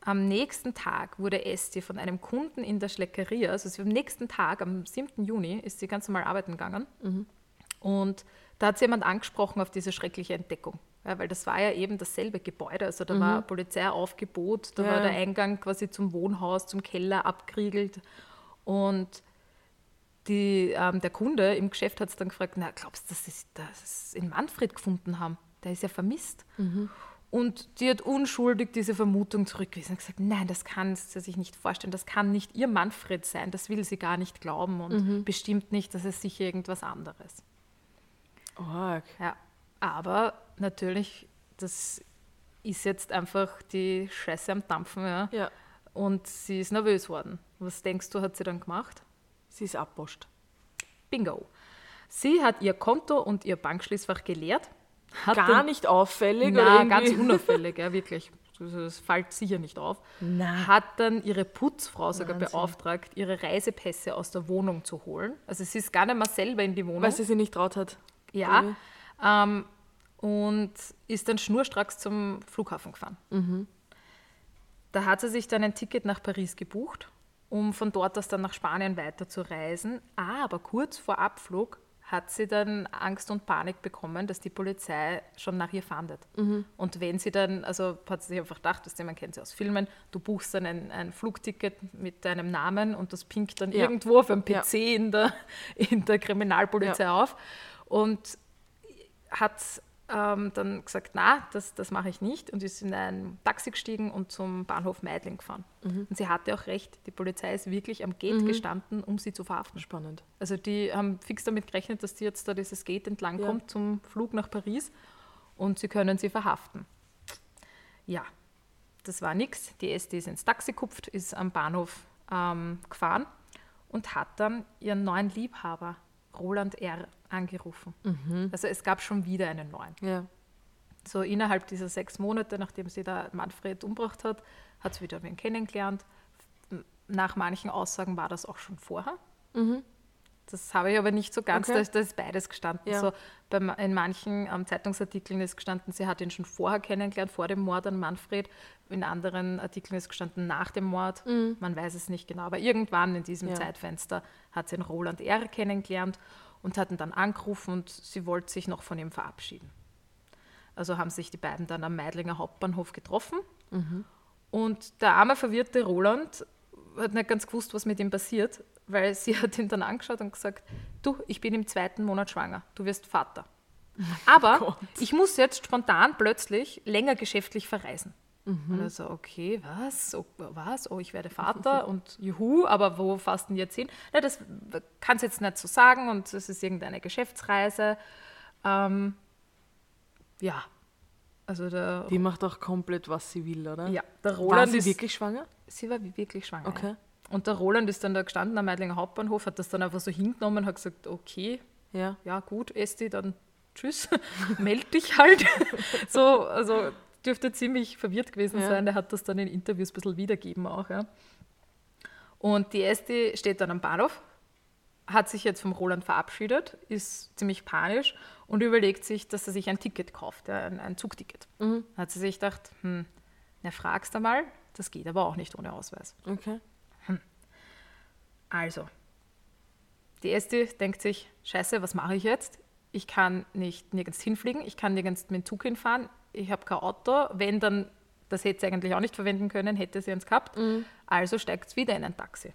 am nächsten Tag wurde Esti von einem Kunden in der Schleckeria, also am nächsten Tag, am 7. Juni, ist sie ganz normal arbeiten gegangen. Mhm. Und da hat sie jemand angesprochen auf diese schreckliche Entdeckung. Ja, weil das war ja eben dasselbe Gebäude. Also da mhm. war Polizeiaufgebot, da ja. war der Eingang quasi zum Wohnhaus, zum Keller abgeriegelt. Und die, ähm, der Kunde im Geschäft hat es dann gefragt, na, glaubst du, dass sie das in Manfred gefunden haben? Der ist ja vermisst. Mhm. Und die hat unschuldig diese Vermutung zurückgewiesen und gesagt, nein, das kann sie sich nicht vorstellen, das kann nicht ihr Manfred sein, das will sie gar nicht glauben und mhm. bestimmt nicht, dass es sicher irgendwas anderes. Org. Ja, aber natürlich, das ist jetzt einfach die Scheiße am Dampfen, ja. Ja. Und sie ist nervös worden. Was denkst du, hat sie dann gemacht? Sie ist abposcht. Bingo. Sie hat ihr Konto und ihr Bankschließfach geleert. Gar nicht auffällig Na, oder ganz irgendwie? unauffällig, ja, wirklich. Das fällt sicher nicht auf. Na. Hat dann ihre Putzfrau sogar Wahnsinn. beauftragt, ihre Reisepässe aus der Wohnung zu holen. Also sie ist gar nicht mal selber in die Wohnung. Weil sie sich nicht traut hat. Ja. Ähm, und ist dann schnurstracks zum Flughafen gefahren. Da hat sie sich dann ein Ticket nach Paris gebucht, um von dort aus dann nach Spanien weiter zu reisen. Aber kurz vor Abflug hat sie dann Angst und Panik bekommen, dass die Polizei schon nach ihr fahndet. Und wenn sie dann, also hat sie sich einfach gedacht, dass man kennt sie aus Filmen, du buchst dann ein, ein Flugticket mit deinem Namen und das pinkt dann Ja. irgendwo auf einem PC Ja. in, der, in der Kriminalpolizei auf. Und hat ähm, dann gesagt, na, das, das mache ich nicht und ist in ein Taxi gestiegen und zum Bahnhof Meidling gefahren. Und sie hatte auch recht, die Polizei ist wirklich am Gate gestanden, um sie zu verhaften. Spannend. Also die haben fix damit gerechnet, dass die jetzt da dieses Gate entlang Ja. kommt zum Flug nach Paris und sie können sie verhaften. Ja, das war nichts. Die SD ist ins Taxi kupft, ist am Bahnhof ähm, gefahren und hat dann ihren neuen Liebhaber, Roland R., angerufen. Also es gab schon wieder einen neuen. Ja. So innerhalb dieser sechs Monate, nachdem sie da Manfred umgebracht hat, hat sie wieder wen kennengelernt. Nach manchen Aussagen war das auch schon vorher. Das habe ich aber nicht so ganz, Okay. da, ist, beides gestanden. Ja. So, bei, in manchen ähm, Zeitungsartikeln ist gestanden, sie hat ihn schon vorher kennengelernt, vor dem Mord an Manfred. In anderen Artikeln ist gestanden, nach dem Mord. Man weiß es nicht genau. Aber irgendwann in diesem Mhm. Ja. Zeitfenster hat sie den Roland R. kennengelernt und hat ihn dann angerufen und sie wollte sich noch von ihm verabschieden. Also haben sich die beiden dann am Meidlinger Hauptbahnhof getroffen. Und der arme, verwirrte Roland hat nicht ganz gewusst, was mit ihm passiert, weil sie hat ihn dann angeschaut und gesagt, du, ich bin im zweiten Monat schwanger, du wirst Vater. Aber Gott. ich muss jetzt spontan plötzlich länger geschäftlich verreisen. Und er so, okay, was? Oh, was? Oh, ich werde Vater und juhu, aber wo du denn jetzt hin? Na, das kannst du jetzt nicht so sagen und es ist irgendeine Geschäftsreise. Ähm, ja, also der, Die macht auch komplett, was sie will, oder? ja, der War Roland sie ist, wirklich schwanger? sie war wirklich schwanger. Okay. Ja. Und der Roland ist dann da gestanden am Meidlinger Hauptbahnhof, hat das dann einfach so hingenommen, hat gesagt, okay, Ja. ja gut, Esti, dann tschüss, meld dich halt. so, also dürfte ziemlich verwirrt gewesen Ja. sein. Der hat das dann in Interviews ein bisschen wiedergeben auch. Ja. Und die Esti steht dann am Bahnhof, hat sich jetzt vom Roland verabschiedet, ist ziemlich panisch und überlegt sich, dass er sich ein Ticket kauft, ja, ein, ein Zugticket. Hat sie sich gedacht, hm, na fragst du mal, das geht aber auch nicht ohne Ausweis. Okay. Also, die Esti denkt sich, scheiße, was mache ich jetzt? Ich kann nicht nirgends hinfliegen, ich kann nirgends mit dem Zug hinfahren, ich habe kein Auto. Wenn, dann, das hätte sie eigentlich auch nicht verwenden können, hätte sie eins gehabt. Also steigt sie wieder in ein Taxi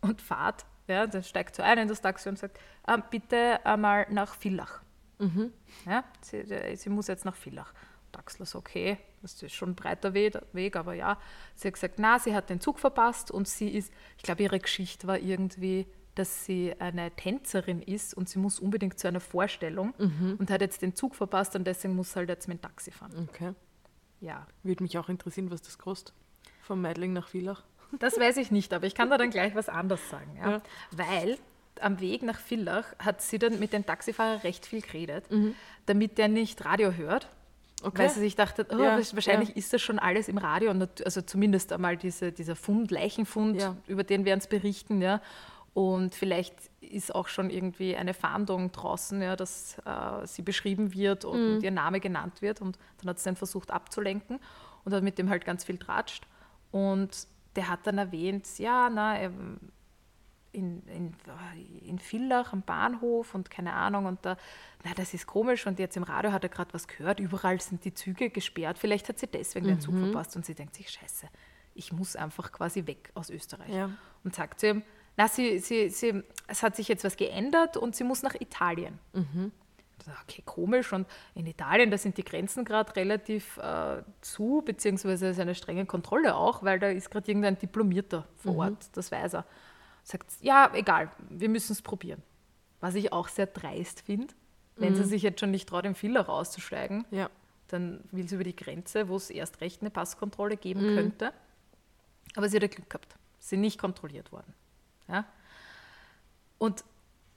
und fahrt. Ja, dann steigt sie ein in das Taxi und sagt, ah, bitte einmal nach Villach. Ja, sie, sie muss jetzt nach Villach. Taxler so, okay, das ist schon ein breiter We- Weg, aber ja. Sie hat gesagt, na, sie hat den Zug verpasst und sie ist, ich glaube, ihre Geschichte war irgendwie, dass sie eine Tänzerin ist und sie muss unbedingt zu einer Vorstellung und hat jetzt den Zug verpasst und deswegen muss sie halt jetzt mit dem Taxi fahren. Okay. Ja, Würde mich auch interessieren, was das kostet. Von Meidling nach Villach. das weiß ich nicht, aber ich kann da dann gleich was anderes sagen. Ja? Ja. Weil am Weg nach Villach hat sie dann mit dem Taxifahrer recht viel geredet, damit der nicht Radio hört. Okay. Weil sie sich dachte, oh, Ja, wahrscheinlich ja. ist das schon alles im Radio, also zumindest einmal diese, dieser Fund, Leichenfund, Ja. über den werden es berichten, ja. Und vielleicht ist auch schon irgendwie eine Fahndung draußen, ja, dass äh, sie beschrieben wird und, Mhm. ihr Name genannt wird. Und dann hat sie dann versucht abzulenken und hat mit dem halt ganz viel tratscht. Und der hat dann erwähnt, ja, na, er, in, in, in Villach am Bahnhof und keine Ahnung und da, na, das ist komisch und jetzt im Radio hat er gerade was gehört, überall sind die Züge gesperrt, vielleicht hat sie deswegen den Mhm. Zug verpasst und sie denkt sich, scheiße, ich muss einfach quasi weg aus Österreich. Ja. Und sagt zu ihm, na, sie, sie, sie, es hat sich jetzt was geändert und sie muss nach Italien. Dachte, Okay, komisch. Und in Italien, da sind die Grenzen gerade relativ äh, zu, beziehungsweise ist eine strenge Kontrolle auch, weil da ist gerade irgendein Diplomierter vor Ort, das weiß er. Sagt, ja, egal, wir müssen es probieren. Was ich auch sehr dreist finde, wenn sie sich jetzt schon nicht traut, im Villach auszusteigen, Ja. dann will sie über die Grenze, wo es erst recht eine Passkontrolle geben könnte. Aber sie hat ja Glück gehabt. Sie sind nicht kontrolliert worden. Ja? Und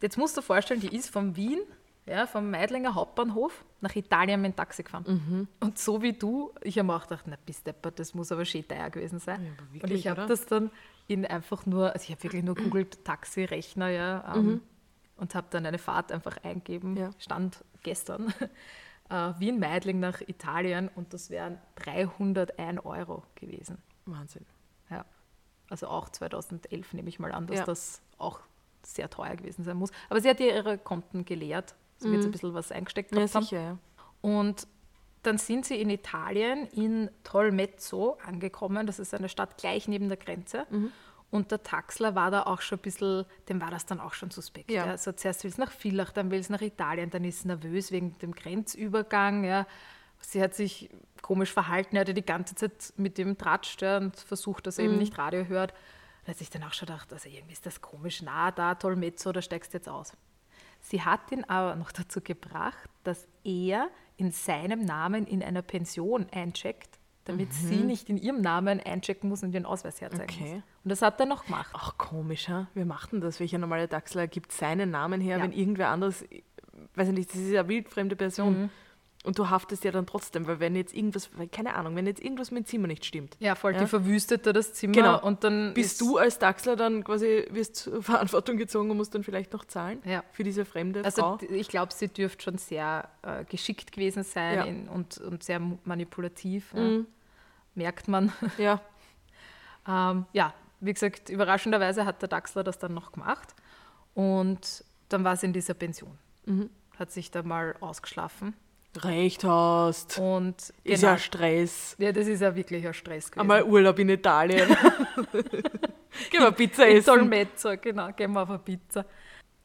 jetzt musst du dir vorstellen, die ist von Wien, ja, vom Meidlinger Hauptbahnhof nach Italien mit dem Taxi gefahren. Und so wie du, ich habe mir auch gedacht, na bist deppert, das muss aber schön teuer gewesen sein. Ja, aber Und ich wirklich, habe das dann in einfach nur, also ich habe wirklich nur googelt Taxi-Rechner, ja, ähm, und habe dann eine Fahrt einfach eingeben, Ja. stand gestern, äh, Wien-Meidling nach Italien und das wären 301 Euro gewesen. Wahnsinn. Ja. Also auch 2011 nehme ich mal an, dass Ja. das auch sehr teuer gewesen sein muss. Aber sie hat ja ihre Konten geleert. Sie wird so ein bisschen was eingesteckt Mhm. Ja, haben. sicher, ja. Und dann sind sie in Italien, in Tolmezzo angekommen. Das ist eine Stadt gleich neben der Grenze. Mhm. Und der Taxler war da auch schon ein bisschen, dem war das dann auch schon suspekt. Ja. Ja. Also zuerst will es nach Villach, dann will es nach Italien, dann ist sie nervös wegen dem Grenzübergang. Ja. Sie hat sich komisch verhalten, er hatte die ganze Zeit mit dem tratscht und versucht, dass er Mhm. eben nicht Radio hört. Da hat sich dann auch schon gedacht, also irgendwie ist das komisch nah da, Tolmezzo, da steigst du jetzt aus. Sie hat ihn aber noch dazu gebracht, dass er in seinem Namen in einer Pension eincheckt, damit sie nicht in ihrem Namen einchecken muss und ihren Ausweis herzeigen Okay. muss. Und das hat er noch gemacht. Auch komisch, ha? Wer macht denn das? Welcher normale Taxler gibt seinen Namen her, Ja. wenn irgendwer anderes, weiß ich nicht, das ist ja eine wildfremde Person. Mhm. Und du haftest ja dann trotzdem, weil wenn jetzt irgendwas, weil, keine Ahnung, wenn jetzt irgendwas mit dem Zimmer nicht stimmt, Ja, voll, Ja. die verwüstet da das Zimmer Genau. und dann bist ist, du als Taxler dann quasi, wirst zur Verantwortung gezogen und musst dann vielleicht noch zahlen Ja. für diese fremde Also Frau. d- ich glaube, sie dürfte schon sehr äh, geschickt gewesen sein Ja. in, und, und sehr manipulativ. Mhm. Merkt man. Ja, Ähm, ja, wie gesagt, überraschenderweise hat der Daxler das dann noch gemacht. Und dann war sie in dieser Pension. Mhm. Hat sich da mal ausgeschlafen. Recht hast. Und Ist genau, ja Stress. ja, das ist ja wirklich ein Stress gewesen. Einmal Urlaub in Italien. Geh mal Pizza in essen. Solmezzo, genau, gehen wir auf eine Pizza.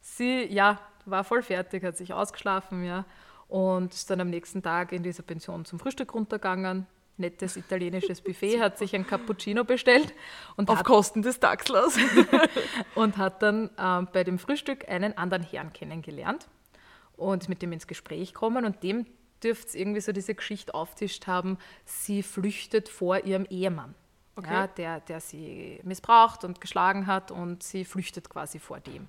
Sie, ja, war voll fertig, hat sich ausgeschlafen, ja. Und ist dann am nächsten Tag in dieser Pension zum Frühstück runtergegangen. Nettes italienisches Buffet, hat sich ein Cappuccino bestellt und Auf hat Kosten des Taxlers. und hat dann ähm, bei dem Frühstück einen anderen Herrn kennengelernt und mit dem ins Gespräch kommen und dem dürfte es irgendwie so diese Geschichte auftischt haben, sie flüchtet vor ihrem Ehemann, Okay. ja, der, der sie missbraucht und geschlagen hat und sie flüchtet quasi vor dem.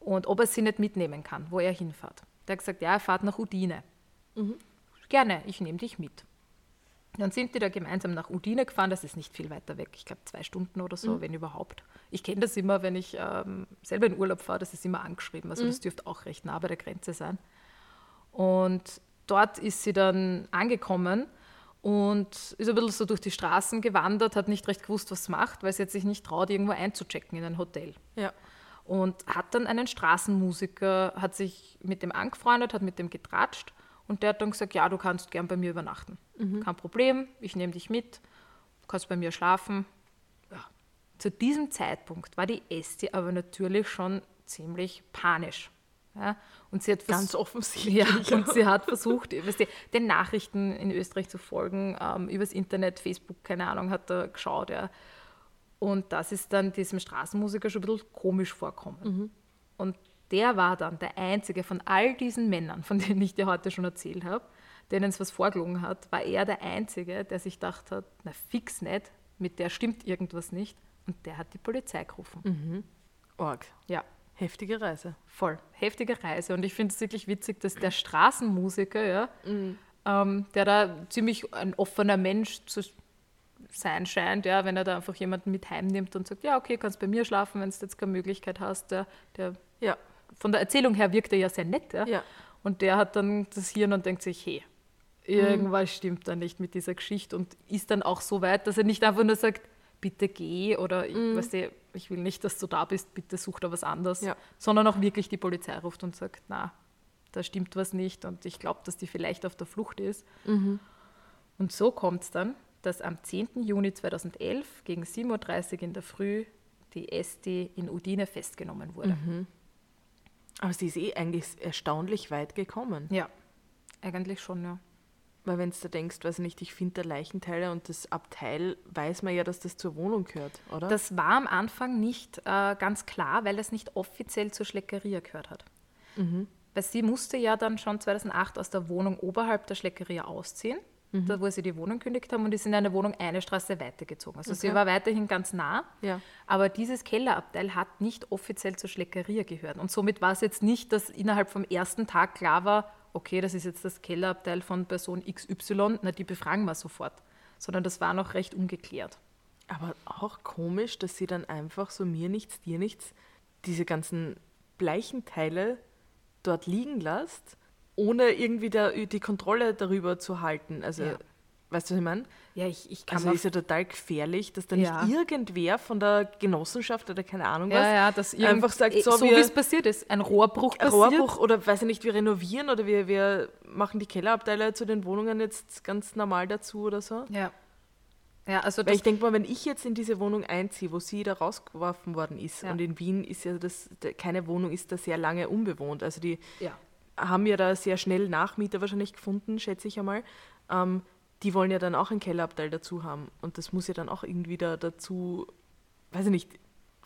Und ob er sie nicht mitnehmen kann, wo er hinfährt. Der hat gesagt, ja, er fährt nach Udine. Gerne, ich nehme dich mit. Dann sind die da gemeinsam nach Udine gefahren, das ist nicht viel weiter weg, ich glaube zwei Stunden oder so, wenn überhaupt. Ich kenne das immer, wenn ich ähm, selber in Urlaub fahre, das ist immer angeschrieben, also das dürfte auch recht nah bei der Grenze sein. Und dort ist sie dann angekommen und ist ein bisschen so durch die Straßen gewandert, hat nicht recht gewusst, was sie macht, weil sie hat sich nicht traut, irgendwo einzuchecken in ein Hotel ja. und hat dann einen Straßenmusiker, hat sich mit dem angefreundet, hat mit dem getratscht und der hat dann gesagt, ja, du kannst gern bei mir übernachten. Kein Problem, ich nehme dich mit, du kannst bei mir schlafen. Ja. Zu diesem Zeitpunkt war die Esti aber natürlich schon ziemlich panisch. Ja. Und sie hat Ganz offensichtlich. ja, und sie hat versucht, weißt du, den Nachrichten in Österreich zu folgen, ähm, übers Internet, Facebook, keine Ahnung, hat er geschaut. Ja. Und das ist dann diesem Straßenmusiker schon ein bisschen komisch vorkommen. Und der war dann der einzige von all diesen Männern, von denen ich dir heute schon erzählt habe, denen es was vorgelogen hat, war er der Einzige, der sich gedacht hat, na fix nicht, mit der stimmt irgendwas nicht. Und der hat die Polizei gerufen. Org. Ja. Heftige Reise. Voll. Heftige Reise. Und ich finde es wirklich witzig, dass der Straßenmusiker, ja, ähm, der da ziemlich ein offener Mensch zu sein scheint, ja, wenn er da einfach jemanden mit heimnimmt und sagt, ja, okay, kannst bei mir schlafen, wenn du jetzt keine Möglichkeit hast. Der, der, Ja. von der Erzählung her wirkt er ja sehr nett. Ja? Ja. Und der hat dann das Hirn und denkt sich, hey, irgendwas stimmt da nicht mit dieser Geschichte und ist dann auch so weit, dass er nicht einfach nur sagt, bitte geh oder ich, weißt du, ich will nicht, dass du da bist, bitte such da was anderes, Ja. sondern auch wirklich die Polizei ruft und sagt, na, da stimmt was nicht und ich glaube, dass die vielleicht auf der Flucht ist. Und so kommt es dann, dass am 10. Juni 2011 gegen 7.30 Uhr in der Früh die Esti in Udine festgenommen wurde. Aber sie ist eh eigentlich erstaunlich weit gekommen. Ja, eigentlich schon, ja. Weil wenn du da denkst, weiß ich nicht, ich finde da Leichenteile und das Abteil, weiß man ja, dass das zur Wohnung gehört, oder? Das war am Anfang nicht äh, ganz klar, weil das nicht offiziell zur Schleckeria gehört hat. Weil sie musste ja dann schon 2008 aus der Wohnung oberhalb der Schleckeria ausziehen, da wo sie die Wohnung kündigt haben und ist in eine Wohnung eine Straße weitergezogen. Also sie Okay. war weiterhin ganz nah, Ja. aber dieses Kellerabteil hat nicht offiziell zur Schleckeria gehört. Und somit war es jetzt nicht, dass innerhalb vom ersten Tag klar war, okay, das ist jetzt das Kellerabteil von Person XY, na, die befragen wir sofort. Sondern das war noch recht ungeklärt. Aber auch komisch, dass sie dann einfach so mir nichts, dir nichts, diese ganzen Bleichenteile dort liegen lässt, ohne irgendwie da, die Kontrolle darüber zu halten. Also, Ja. Weißt du, was ich meine? Ja, ich, ich kann Also ist ja total gefährlich, dass da Ja. nicht irgendwer von der Genossenschaft oder keine Ahnung was ja, ja, dass irgend- einfach sagt, eh, so, so wie wir- es passiert ist, ein Rohrbruch ein passiert. Rohrbruch oder weiß ich nicht, wir renovieren oder wir, wir machen die Kellerabteile zu den Wohnungen jetzt ganz normal dazu oder so. Ja. Ja, also Weil das, ich denke mal, wenn ich jetzt in diese Wohnung einziehe, wo sie da rausgeworfen worden ist, Ja. und in Wien ist ja das, da- keine Wohnung ist da sehr lange unbewohnt. Also die ja. haben ja da sehr schnell Nachmieter wahrscheinlich gefunden, schätze ich einmal. Ähm, die wollen ja dann auch ein Kellerabteil dazu haben. Und das muss ja dann auch irgendwie da dazu, weiß ich nicht,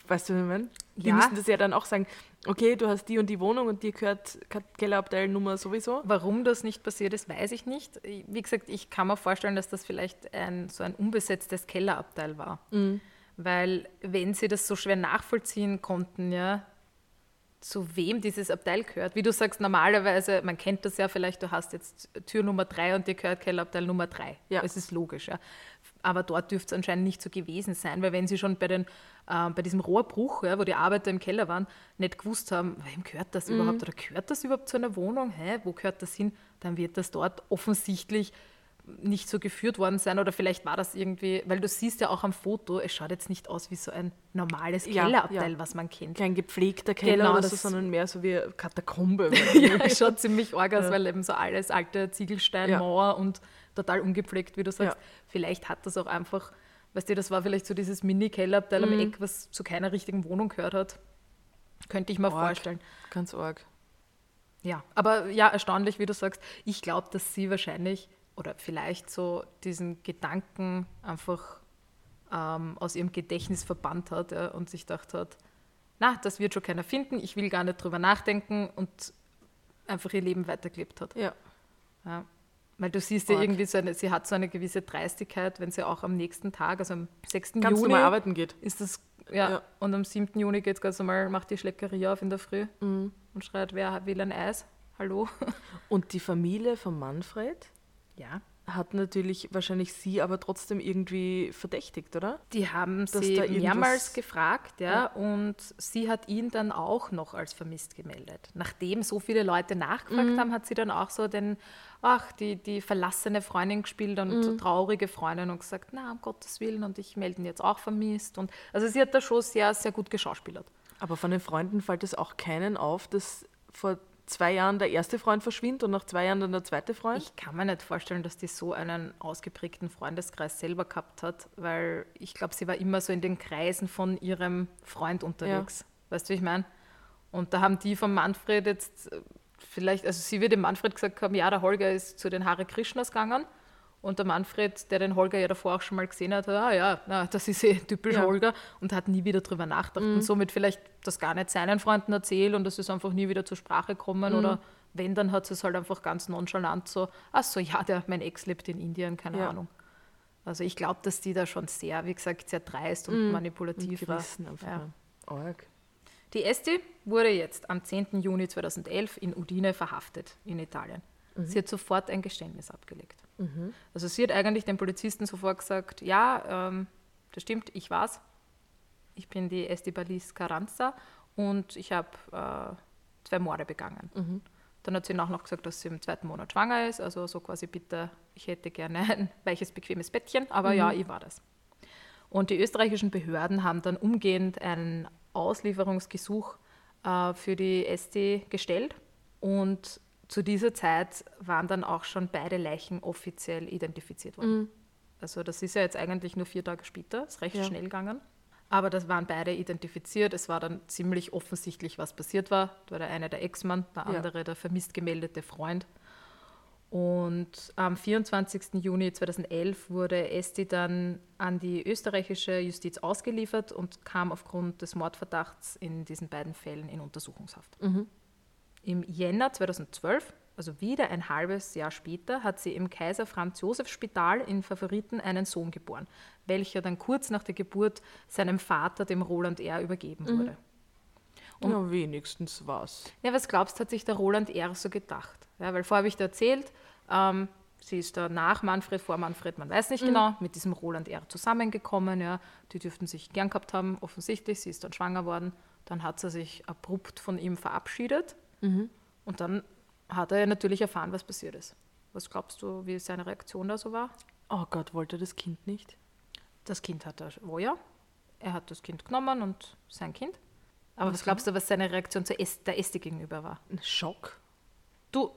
weißt du, was ich meine? Die Ja. müssen das ja dann auch sagen, okay, du hast die und die Wohnung und dir gehört Ke- Kellerabteil Nummer sowieso. Warum das nicht passiert ist, weiß ich nicht. Wie gesagt, ich kann mir vorstellen, dass das vielleicht ein, so ein unbesetztes Kellerabteil war. Mhm. Weil wenn sie das so schwer nachvollziehen konnten, ja, zu wem dieses Abteil gehört. Wie du sagst, normalerweise, man kennt das ja vielleicht, du hast jetzt Tür Nummer drei und dir gehört Kellerabteil Nummer drei. Ja. Das ist logisch, ja. Aber dort dürfte es anscheinend nicht so gewesen sein, weil wenn sie schon bei, den, äh, bei diesem Rohrbruch, ja, wo die Arbeiter im Keller waren, nicht gewusst haben, wem gehört das überhaupt oder gehört das überhaupt zu einer Wohnung? Hä, wo gehört das hin? Dann wird das dort offensichtlich nicht so geführt worden sein oder vielleicht war das irgendwie, weil du siehst ja auch am Foto, es schaut jetzt nicht aus wie so ein normales Ja, Kellerabteil, ja. was man kennt. Kein gepflegter Keller Genau, oder so, sondern mehr so wie Katakombe. ja, es schaut ziemlich arg aus, Ja. weil eben so alles alte Ziegelstein, Ja. Mauer und total ungepflegt, wie du sagst. Ja. Vielleicht hat das auch einfach, weißt du, das war vielleicht so dieses Mini-Kellerabteil Mhm. am Eck, was zu keiner richtigen Wohnung gehört hat. Könnte ich mir Arg. vorstellen. Ganz arg. Ja, aber ja, erstaunlich, wie du sagst. Ich glaube, dass sie wahrscheinlich oder vielleicht so diesen Gedanken einfach ähm, aus ihrem Gedächtnis verbannt hat ja, und sich gedacht hat, na, das wird schon keiner finden, ich will gar nicht drüber nachdenken und einfach ihr Leben weitergelebt hat. Ja. Ja. Weil du siehst ja irgendwie so eine, sie hat so eine gewisse Dreistigkeit, wenn sie auch am nächsten Tag, also am 6. Ganz Juni, arbeiten geht. ist das, ja, Ja. und am 7. Juni geht es ganz normal, macht die Schleckeria auf in der Früh Mhm. und schreit, wer will ein Eis? Hallo? Und die Familie von Manfred Ja. hat natürlich wahrscheinlich sie aber trotzdem irgendwie verdächtigt, oder? Die haben Dass sie da mehrmals gefragt, ja, und sie hat ihn dann auch noch als vermisst gemeldet. Nachdem so viele Leute nachgefragt Mhm. haben, hat sie dann auch so den, ach, die, die verlassene Freundin gespielt und Mhm. so traurige Freundin und gesagt, na, um Gottes Willen, und ich melde ihn jetzt auch vermisst. Und also sie hat da schon sehr, sehr gut geschauspielert. Aber von den Freunden fällt es auch keinen auf, dass vor zwei Jahren der erste Freund verschwindet und nach zwei Jahren dann der zweite Freund? Ich kann mir nicht vorstellen, dass die so einen ausgeprägten Freundeskreis selber gehabt hat, weil ich glaube, sie war immer so in den Kreisen von ihrem Freund unterwegs. Weißt du, wie ich meine? Und da haben die von Manfred jetzt äh, vielleicht, also sie wird dem Manfred gesagt haben, ja, der Holger ist zu den Hare Krishnas gegangen. Und der Manfred, der den Holger ja davor auch schon mal gesehen hat, ah ja, na, das ist eh typisch Ja. Holger und hat nie wieder drüber nachgedacht und somit vielleicht das gar nicht seinen Freunden erzählt und das ist einfach nie wieder zur Sprache gekommen oder wenn, dann hat sie es halt einfach ganz nonchalant so, ach so, ja, der, mein Ex lebt in Indien, keine Ja. Ahnung. Also ich glaube, dass die da schon sehr, wie gesagt, sehr dreist und manipulativ war. Gerissen einfach. Ja. Arg. Die Esti wurde jetzt am 10. Juni 2011 in Udine verhaftet, in Italien. Sie hat sofort ein Geständnis abgelegt. Also sie hat eigentlich den Polizisten sofort gesagt, ja, ähm, das stimmt, ich war's. Ich bin die Esti Balis Carranza und ich habe äh, zwei Morde begangen. Dann hat sie auch noch gesagt, dass sie im zweiten Monat schwanger ist, also so quasi bitte, ich hätte gerne ein weiches, bequemes Bettchen, aber ja, ich war das. Und die österreichischen Behörden haben dann umgehend ein Auslieferungsgesuch äh, für die ST gestellt. Und zu dieser Zeit waren dann auch schon beide Leichen offiziell identifiziert worden. Also das ist ja jetzt eigentlich nur vier Tage später, ist recht Ja. schnell gegangen. Aber das waren beide identifiziert. Es war dann ziemlich offensichtlich, was passiert war. Da war der eine der Ex-Mann, der Ja. andere der vermisst gemeldete Freund. Und am 24. Juni 2011 wurde Esti dann an die österreichische Justiz ausgeliefert und kam aufgrund des Mordverdachts in diesen beiden Fällen in Untersuchungshaft. Im Jänner 2012, also wieder ein halbes Jahr später, hat sie im Kaiser Franz Josef Spital in Favoriten einen Sohn geboren, welcher dann kurz nach der Geburt seinem Vater, dem Roland R., übergeben wurde. Und ja, wenigstens was. Ja, was glaubst du, hat sich der Roland R. so gedacht? Ja, weil vorher habe ich dir erzählt, ähm, sie ist da nach Manfred, vor Manfred, man weiß nicht mhm. genau, mit diesem Roland R. zusammengekommen. Ja. Die dürften sich gern gehabt haben, offensichtlich. Sie ist dann schwanger worden. Dann hat sie sich abrupt von ihm verabschiedet. Mhm. Und dann hat er natürlich erfahren, was passiert ist. Was glaubst du, wie seine Reaktion da so war? Oh Gott, wollte das Kind nicht? Das Kind hat er, oh ja. Er hat das Kind genommen und sein Kind. Aber was, was glaubst du, was seine Reaktion zur Est der Esti gegenüber war? Ein Schock. Du,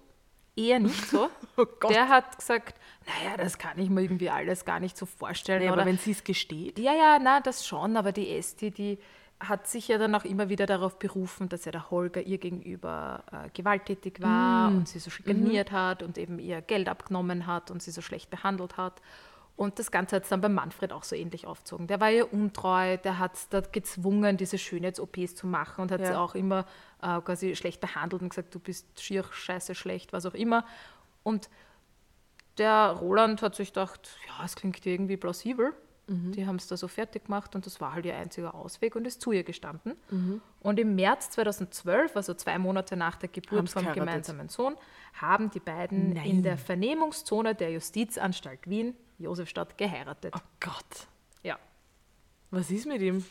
eher nicht so. oh der hat gesagt, naja, das kann ich mir irgendwie alles gar nicht so vorstellen. Nee, aber wenn sie es gesteht. Ja, ja, na, das schon, aber die Esti, die hat sich ja dann auch immer wieder darauf berufen, dass ja der Holger ihr gegenüber äh, gewalttätig war mm. und sie so schikaniert mm. hat und eben ihr Geld abgenommen hat und sie so schlecht behandelt hat. Und das Ganze hat es dann bei Manfred auch so ähnlich aufgezogen. Der war ihr untreu, der hat es da gezwungen, diese Schönheits-OPs zu machen und hat ja. sie auch immer äh, quasi schlecht behandelt und gesagt, du bist schier, scheiße, schlecht, was auch immer. Und der Roland hat sich gedacht, ja, es klingt irgendwie plausibel. Mhm. Die haben es da so fertig gemacht und das war halt ihr einziger Ausweg und ist zu ihr gestanden. Mhm. Und im März 2012, also zwei Monate nach der Geburt vom gemeinsamen Sohn, haben die beiden Nein. in der Vernehmungszone der Justizanstalt Wien Josefstadt geheiratet. Oh Gott. Ja. Was ist mit ihm?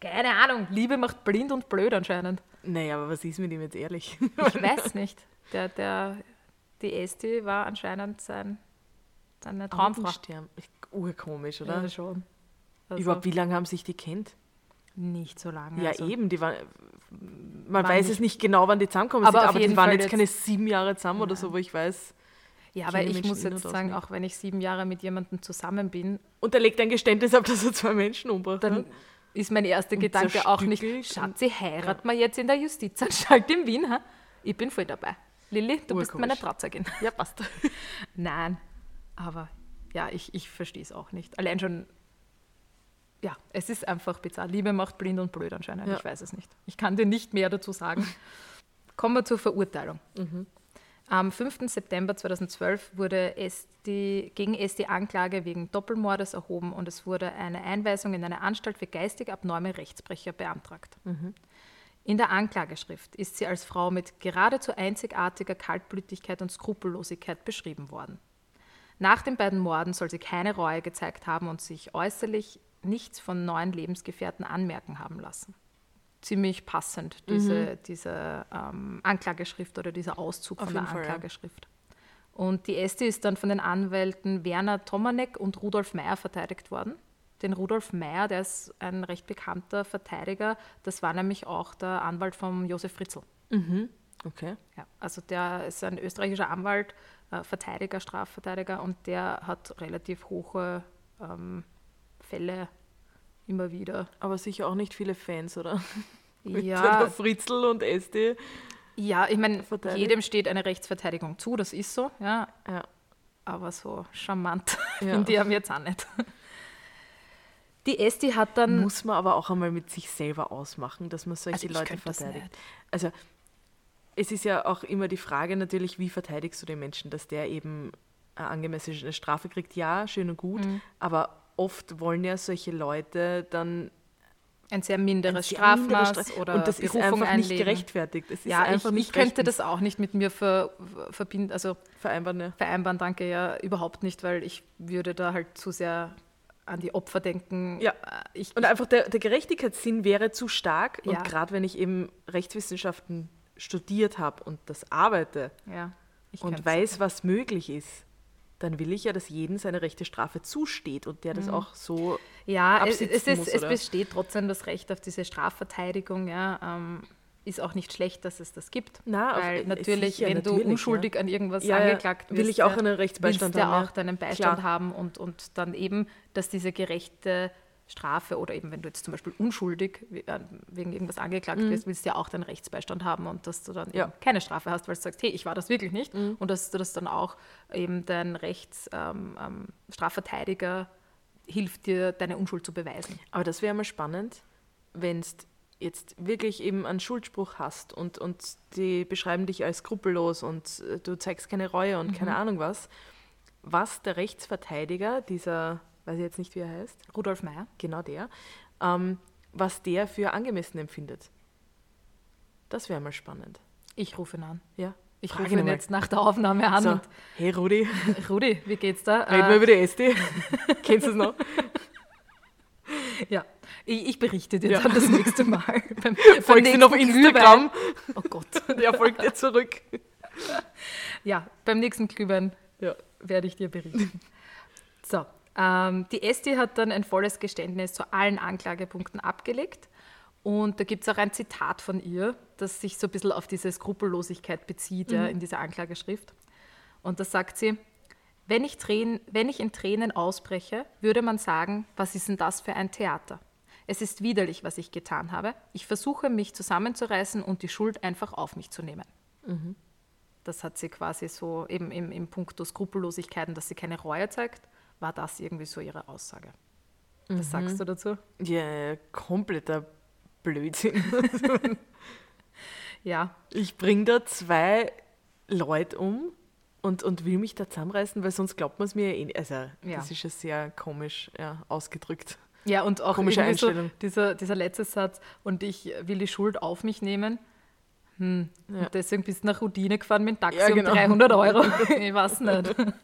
Keine Ahnung. Liebe macht blind und blöd anscheinend. Naja, aber was ist mit ihm jetzt ehrlich? Ich weiß nicht. Der, der, die Esti war anscheinend sein, seine Traumfrau. Urkomisch, oder? Ja, schon. Also Überhaupt, wie lange haben sich die kennt? Nicht so lange. Ja, also. eben. Die waren, man war weiß es nicht genau, wann die zusammenkommen aber sind, aber die waren jetzt, jetzt keine sieben Jahre zusammen Nein. oder so, wo ich weiß. Ja, aber ich muss jetzt sagen, auch wenn ich sieben Jahre mit jemandem zusammen bin. Und er legt ein Geständnis ab, dass er zwei Menschen umbracht Dann hat. ist mein erster Gedanke auch nicht, Schatzi, heiraten ja. wir jetzt in der Justizanstalt in Wien? Ha? Ich bin voll dabei. Lilly, du bist meine Trauzeugin. Ja, passt. Nein, aber ja, ich, ich verstehe es auch nicht. Allein schon, ja, es ist einfach bizarr. Liebe macht blind und blöd anscheinend. Ja. Ich weiß es nicht. Ich kann dir nicht mehr dazu sagen. Kommen wir zur Verurteilung. Mhm. Am 5. September 2012 wurde die, gegen es die Anklage wegen Doppelmordes erhoben und es wurde eine Einweisung in eine Anstalt für geistig abnorme Rechtsbrecher beantragt. Mhm. In der Anklageschrift ist sie als Frau mit geradezu einzigartiger Kaltblütigkeit und Skrupellosigkeit beschrieben worden. Nach den beiden Morden soll sie keine Reue gezeigt haben und sich äußerlich nichts von neuen Lebensgefährten anmerken haben lassen ziemlich passend, diese, mhm. diese ähm, Anklageschrift oder dieser Auszug Auf von der Fall, Anklageschrift. Ja. Und die Esti ist dann von den Anwälten Werner Tomanek und Rudolf Meyer verteidigt worden. Den Rudolf Meyer, der ist ein recht bekannter Verteidiger, das war nämlich auch der Anwalt von Josef Fritzl. Mhm. Okay. Ja, also der ist ein österreichischer Anwalt, Verteidiger, Strafverteidiger und der hat relativ hohe ähm, Fälle immer wieder. Aber sicher auch nicht viele Fans, oder? Ja. Fritzl und SD. Ja, ich meine, jedem steht eine Rechtsverteidigung zu, das ist so, ja. ja. Aber so charmant ja. finde ich jetzt auch nicht. Die Esti hat dann. Muss man aber auch einmal mit sich selber ausmachen, dass man solche also Leute verteidigt. Also, es ist ja auch immer die Frage natürlich, wie verteidigst du den Menschen, dass der eben eine angemessene Strafe kriegt? Ja, schön und gut, mhm. aber oft wollen ja solche Leute dann ein sehr minderes ein sehr Strafmaß Stra oder und das Berufung ist einfach einlegen. nicht gerechtfertigt. Das ja, ich, ich könnte das auch nicht mit mir ver, verbinden, also vereinbaren, ja. vereinbaren, danke, ja, überhaupt nicht, weil ich würde da halt zu sehr an die Opfer denken. Ja. Äh, ich, und einfach der, der Gerechtigkeitssinn wäre zu stark. Ja. Und gerade wenn ich eben Rechtswissenschaften studiert habe und das arbeite ja, und weiß, was möglich ist, dann will ich ja, dass jedem seine rechte Strafe zusteht und der das mhm. auch so Ja, es, es, ist, muss, es besteht trotzdem das Recht auf diese Strafverteidigung, ja. Ähm, ist auch nicht schlecht, dass es das gibt. Na, weil auf, natürlich, sicher, wenn natürlich, du unschuldig ja. an irgendwas ja, angeklagt wirst, will ich auch einen Rechtsbeistand haben. Ja. auch deinen Beistand Klar. haben und, und dann eben, dass diese gerechte Strafe oder eben wenn du jetzt zum Beispiel unschuldig äh, wegen irgendwas angeklagt mhm. wirst, willst du ja auch deinen Rechtsbeistand haben und dass du dann ja. keine Strafe hast, weil du sagst, hey, ich war das wirklich nicht mhm. und dass du das dann auch eben dein Rechtsstrafverteidiger ähm, ähm hilft dir, deine Unschuld zu beweisen. Aber das wäre mal spannend, wenn es jetzt wirklich eben einen Schuldspruch hast und, und die beschreiben dich als skrupellos und äh, du zeigst keine Reue und keine Ahnung was, was der Rechtsverteidiger, dieser, weiß ich jetzt nicht, wie er heißt, Rudolf Meyer. genau der, ähm, was der für angemessen empfindet. Das wäre mal spannend. Ich rufe ihn an. Ja. Ich Frag rufe ihn ihn jetzt nach der Aufnahme an. So, hey Rudi, Rudi, wie geht's da? reden wir über die SD. Kennst du es noch? ja, ich, ich berichte dir Ja. dann das nächste Mal. beim, beim du ihn auf Instagram? Glühwein. Oh Gott. Der folgt dir zurück. Ja, beim nächsten Glühwein Ja. werde ich dir berichten. So, die Esti hat dann ein volles Geständnis zu allen Anklagepunkten abgelegt. Und da gibt es auch ein Zitat von ihr, das sich so ein bisschen auf diese Skrupellosigkeit bezieht ja, in dieser Anklageschrift. Und da sagt sie, wenn ich, Tränen, wenn ich in Tränen ausbreche, würde man sagen, was ist denn das für ein Theater? Es ist widerlich, was ich getan habe. Ich versuche, mich zusammenzureißen und die Schuld einfach auf mich zu nehmen. Das hat sie quasi so eben im, im Punkto Skrupellosigkeiten, dass sie keine Reue zeigt, war das irgendwie so ihre Aussage. Was sagst du dazu? Ja, kompletter Blödsinn. Ja, Ich bringe da zwei Leute um und, und will mich da zusammenreißen, weil sonst glaubt man es mir ja eh nicht. Also, Ja. das ist ja sehr komisch ja, ausgedrückt. ja und auch Komische irgendwie so Einstellung. dieser, dieser letzte Satz, und ich will die Schuld auf mich nehmen. Hm. Ja. Deswegen bist du nach Routine gefahren mit dem Taxi Ja, genau. um 300 Euro. ich weiß nicht.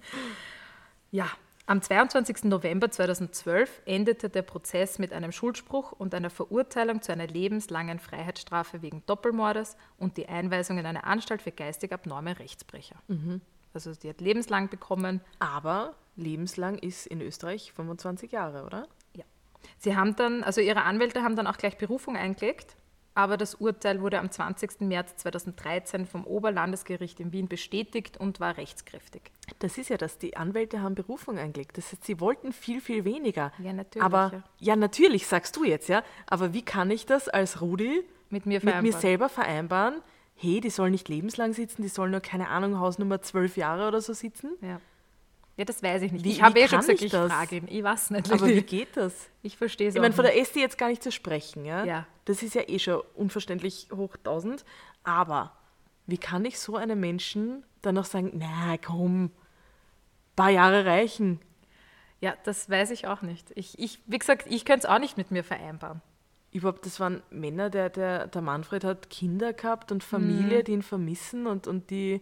Ja, am 22. November 2012 endete der Prozess mit einem Schuldspruch und einer Verurteilung zu einer lebenslangen Freiheitsstrafe wegen Doppelmordes und die Einweisung in eine Anstalt für geistig abnorme Rechtsbrecher. Mhm. Also die hat lebenslang bekommen. Aber lebenslang ist in Österreich 25 Jahre, oder? Ja. Sie haben dann, also ihre Anwälte haben dann auch gleich Berufung eingelegt, aber das Urteil wurde am 20. März 2013 vom Oberlandesgericht in Wien bestätigt und war rechtskräftig. Das ist ja das, die Anwälte haben Berufung eingelegt. Das heißt, sie wollten viel, viel weniger. Ja, natürlich, Aber, ja. ja. natürlich, sagst du jetzt, ja. Aber wie kann ich das als Rudi Mit mir mit mir selber vereinbaren? Hey, die sollen nicht lebenslang sitzen, die sollen nur, keine Ahnung, Hausnummer 12 Jahre oder so sitzen. Ja. Ja, das weiß ich nicht. Wie- ich habe eh schon gesagt, ich ich frage ihn. Ich weiß nicht. Aber wie geht das? ich verstehe es Ich meine, von der Esti jetzt gar nicht zu sprechen, ja? Ja. Das ist ja eh schon unverständlich hoch 1000. Aber wie kann ich so einem Menschen dann noch sagen, na komm, paar Jahre reichen? Ja, das weiß ich auch nicht. Ich, ich, wie gesagt, ich könnte es auch nicht mit mir vereinbaren. Überhaupt, das waren Männer, der, der, der Manfred hat Kinder gehabt und Familie, Mhm. die ihn vermissen und, und die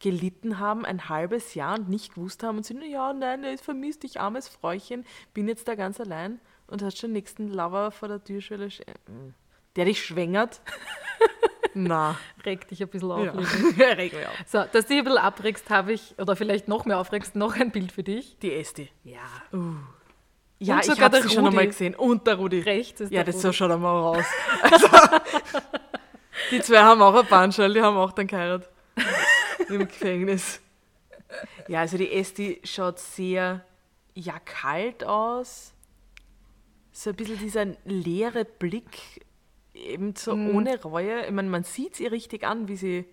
gelitten haben ein halbes Jahr und nicht gewusst haben und sie, ja, nein, er ist vermisst, ich armes Fräuchen, bin jetzt da ganz allein und hast schon den nächsten Lover vor der Türschwelle, sch- äh, der dich schwängert. Na, Reg dich ein bisschen auf. ja. Lili. Reg mich auf. So, dass du dich ein bisschen abregst, habe ich, oder vielleicht noch mehr aufregst, noch ein Bild für dich. Die Esti. Ja. Ja, Und ich habe der sie schon einmal gesehen. Und der Rudi. Rechts ist Ja, der das so Rudi. schaut er mal aus. Also, die zwei haben auch ein Bandschall, die haben auch dann geheiratet. Im Gefängnis. Ja, also die Esti schaut sehr, ja, kalt aus. So ein bisschen dieser leere Blick, eben so Mhm. ohne Reue. Ich meine, man sieht sie richtig an, wie sie,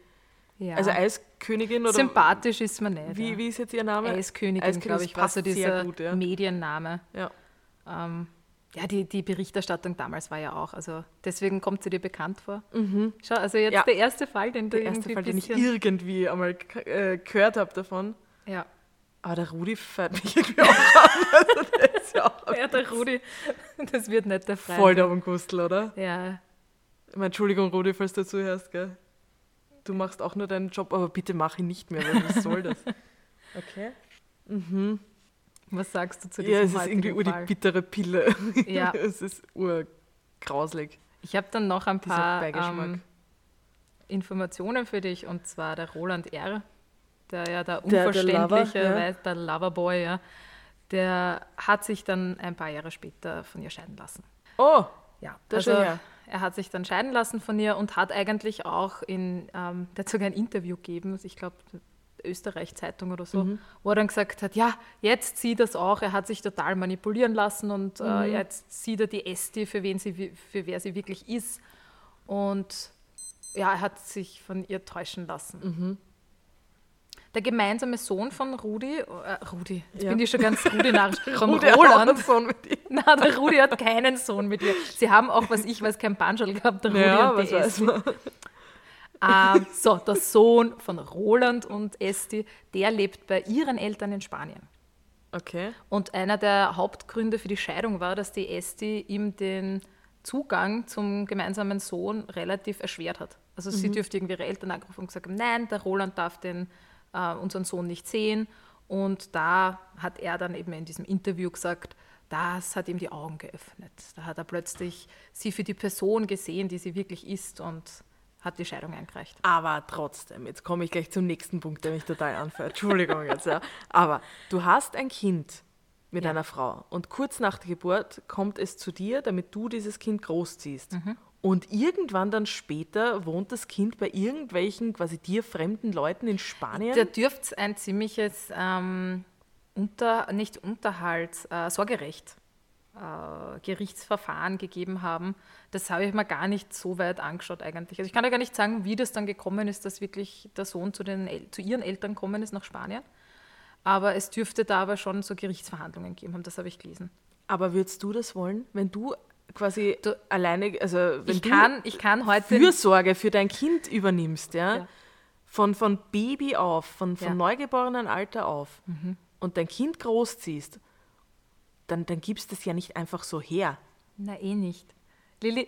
Ja. also Eiskönigin oder Sympathisch ist man nicht. wie, wie ist jetzt ihr Name? Eiskönigin, Eiskönigin, glaube ich, war so passt sehr dieser gut, ja. Medienname. Ja. Ähm, ja, die, die Berichterstattung damals war ja auch, also deswegen kommt sie dir bekannt vor. Schau, also jetzt Mhm. Ja. der erste Fall, den du Der erste Fall, den ich irgendwie einmal äh, gehört habe davon. Ja. Aber der Rudi fährt mich irgendwie auch an. Also der ist ja auch ja, der Rudi, das wird nicht der Freund. voll der Unkustel, oder? Ja, Ich meine, Entschuldigung, Rudi, falls du zuhörst, gell? Du machst auch nur deinen Job, aber bitte mach ihn nicht mehr, weil was soll das? Okay. Was sagst du zu diesem Ja, es ist irgendwie ur die bittere Pille. Ja. es ist urgrauslig, Ich habe dann noch ein paar ähm, Informationen für dich und zwar der Roland R., der ja der der unverständliche, Lover, ja. der Loverboy, ja, der hat sich dann ein paar Jahre später von ihr scheiden lassen. oh, Ja, Da also her. er hat sich dann scheiden lassen von ihr und hat eigentlich auch in, ähm, der hat sogar ein Interview gegeben, ich glaube Österreich-Zeitung oder so, Mhm. wo er dann gesagt hat, ja, jetzt sieht er es auch, er hat sich total manipulieren lassen und Mhm. äh, jetzt sieht er die Esti, für, wen sie, für wer sie wirklich ist. Und ja, er hat sich von ihr täuschen lassen. Mhm. Der gemeinsame Sohn von Rudi, äh, Rudi, jetzt Ja. bin ich schon ganz Rudi nach, von Rudi hat auch einen Roland. Sohn mit ihr. Na, der Rudi hat keinen Sohn mit ihr. Sie haben auch, was ich weiß, kein Banschel gehabt, der Rudi Ja, und was die weiß Esti. Ähm, so, der Sohn von Roland und Esti, der lebt bei ihren Eltern in Spanien. Okay. Und einer der Hauptgründe für die Scheidung war, dass die Esti ihm den Zugang zum gemeinsamen Sohn relativ erschwert hat. Also sie Mhm. dürfte irgendwie ihre Eltern angerufen und gesagt haben, nein, der Roland darf den, äh, unseren Sohn nicht sehen. Und da hat er dann eben in diesem Interview gesagt, das hat ihm die Augen geöffnet. Da hat er plötzlich sie für die Person gesehen, die sie wirklich ist und hat die Scheidung eingereicht. Aber trotzdem, jetzt komme ich gleich zum nächsten Punkt, der mich total anfällt. Entschuldigung jetzt, ja. Aber du hast ein Kind mit Ja. einer Frau und kurz nach der Geburt kommt es zu dir, damit du dieses Kind großziehst. Mhm. Und irgendwann dann später wohnt das Kind bei irgendwelchen quasi dir fremden Leuten in Spanien. Da dürfte ein ziemliches ähm, Unter, nicht Unterhalt, äh, Sorgerecht. Äh, Gerichtsverfahren gegeben haben. Das habe ich mir gar nicht so weit angeschaut eigentlich. Also ich kann ja gar nicht sagen, wie das dann gekommen ist, dass wirklich der Sohn zu, den, El- zu ihren Eltern gekommen ist nach Spanien. Aber es dürfte da aber schon so Gerichtsverhandlungen geben haben, das habe ich gelesen. Aber würdest du das wollen, wenn du quasi Du- alleine, also wenn Ich du kann, ich kann heute Fürsorge für dein Kind übernimmst, ja, Ja. Von, von Baby auf, von, von Ja. Mhm. neugeborenen Alter auf und dein Kind großziehst, dann, dann gibst es ja nicht einfach so her. Na, eh nicht. Lilly,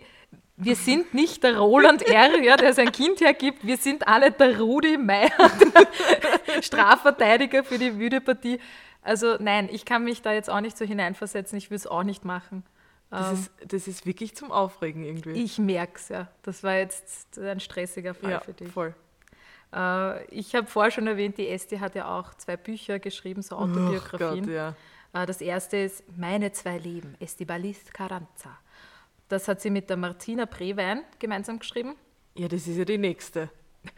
wir sind nicht der Roland R., ja, der sein Kind hergibt. Wir sind alle der Rudi Meier, Strafverteidiger für die müde Partie. Also nein, ich kann mich da jetzt auch nicht so hineinversetzen. Ich will es auch nicht machen. Das, ist, das ist wirklich zum Aufregen irgendwie. Ich merke es, ja. Das war jetzt ein stressiger Fall ja, für dich. voll. Äh, ich habe vorher schon erwähnt, die Esti hat ja auch zwei Bücher geschrieben, so Autobiografien. Gott, ja. Äh, Das erste ist Meine zwei Leben, Estibalis Carranza. Das hat sie mit der Martina Prewein gemeinsam geschrieben. Ja, das ist ja die nächste.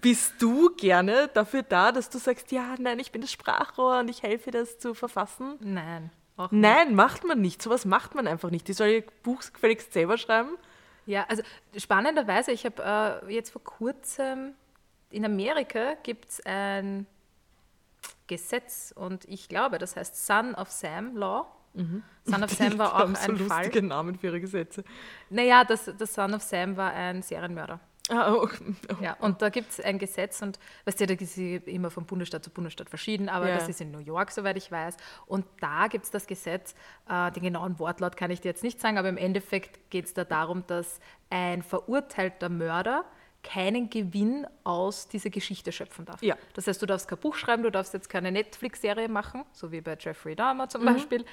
Bist du gerne dafür da, dass du sagst, ja, nein, ich bin das Sprachrohr und ich helfe dir, das zu verfassen? Nein. Nein, macht man nicht. Sowas macht man einfach nicht. Die soll ihr Buch gefälligst selber schreiben. Ja, also spannenderweise, ich habe äh, jetzt vor kurzem in Amerika gibt es ein Gesetz und ich glaube, das heißt Son of Sam Law. Son of Sam war auch haben so ein Fall. lustige Namen für ihre Gesetze. Naja, das, das Son of Sam war ein Serienmörder. Ah, okay. Ja, und da gibt es ein Gesetz und weißt du, da ist immer von Bundesstaat zu Bundesstaat verschieden, aber Ja. das ist in New York, soweit ich weiß. Und da gibt es das Gesetz, äh, den genauen Wortlaut kann ich dir jetzt nicht sagen, aber im Endeffekt geht es da darum, dass ein verurteilter Mörder keinen Gewinn aus dieser Geschichte schöpfen darf. Ja. Das heißt, du darfst kein Buch schreiben, du darfst jetzt keine Netflix-Serie machen, so wie bei Jeffrey Dahmer Mhm. zum Beispiel.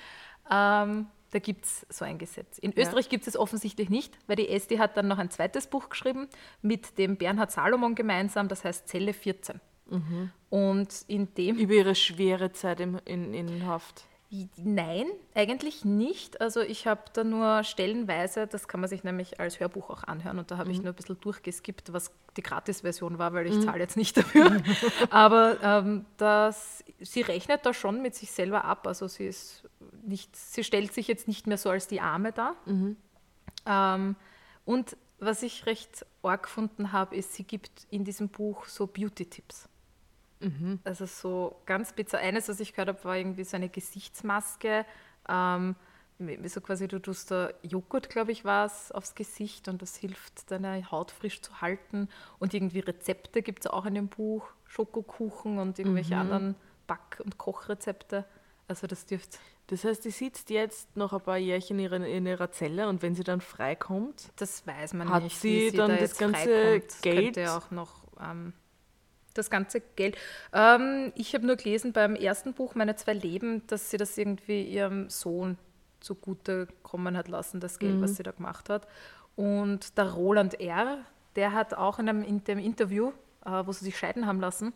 Ähm, da gibt es so ein Gesetz. In Österreich gibt es offensichtlich nicht, weil die SD hat dann noch ein zweites Buch geschrieben mit dem Bernhard Salomon gemeinsam, das heißt Zelle 14. Und in dem Über ihre schwere Zeit im, in, in Haft. Nein, eigentlich nicht. Also ich habe da nur stellenweise, das kann man sich nämlich als Hörbuch auch anhören und da habe ich nur ein bisschen durchgeskippt, was die Gratis-Version war, weil ich zahle jetzt nicht dafür. Aber ähm, das, sie rechnet da schon mit sich selber ab. Also sie ist nicht, sie stellt sich jetzt nicht mehr so als die Arme dar. Ähm, und was ich recht arg gefunden habe, ist, sie gibt in diesem Buch so Beauty-Tipps. Also so ganz bizarr. Eines, was ich gehört habe, war irgendwie so eine Gesichtsmaske. Ähm, so quasi, du tust da Joghurt, glaube ich, war es, aufs Gesicht und das hilft, deine Haut frisch zu halten. Und irgendwie Rezepte gibt es auch in dem Buch. Schokokuchen und irgendwelche anderen Back- und Kochrezepte. Also das dürfte, Das heißt, die sitzt jetzt noch ein paar Jährchen in ihrer, in ihrer Zelle und wenn sie dann freikommt, das weiß man Hat nicht. sie dann das jetzt ganze. Das Geld? Könnte ja auch noch ähm, das ganze Geld. Ähm, ich habe nur gelesen beim ersten Buch, Meine zwei Leben, dass sie das irgendwie ihrem Sohn zugute kommen hat lassen, das Geld, Mhm. was sie da gemacht hat. Und der Roland R., der hat auch in einem in dem Interview, äh, wo sie sich scheiden haben lassen,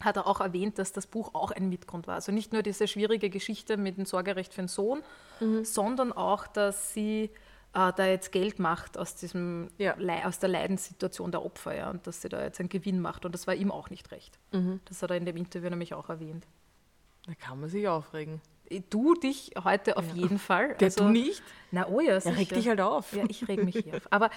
hat er auch erwähnt, dass das Buch auch ein Mitgrund war. Also nicht nur diese schwierige Geschichte mit dem Sorgerecht für den Sohn, Mhm. sondern auch, dass sie äh, da jetzt Geld macht aus, diesem, Ja. Aus der Leidenssituation der Opfer ja, und dass sie da jetzt einen Gewinn macht. Und das war ihm auch nicht recht. Mhm. Das hat er in dem Interview nämlich auch erwähnt. da kann man sich aufregen. Du dich heute auf jeden Fall. Der du nicht? Na oh ja, Ja, sicher. reg dich halt auf. Ja, ich reg mich hier auf. Aber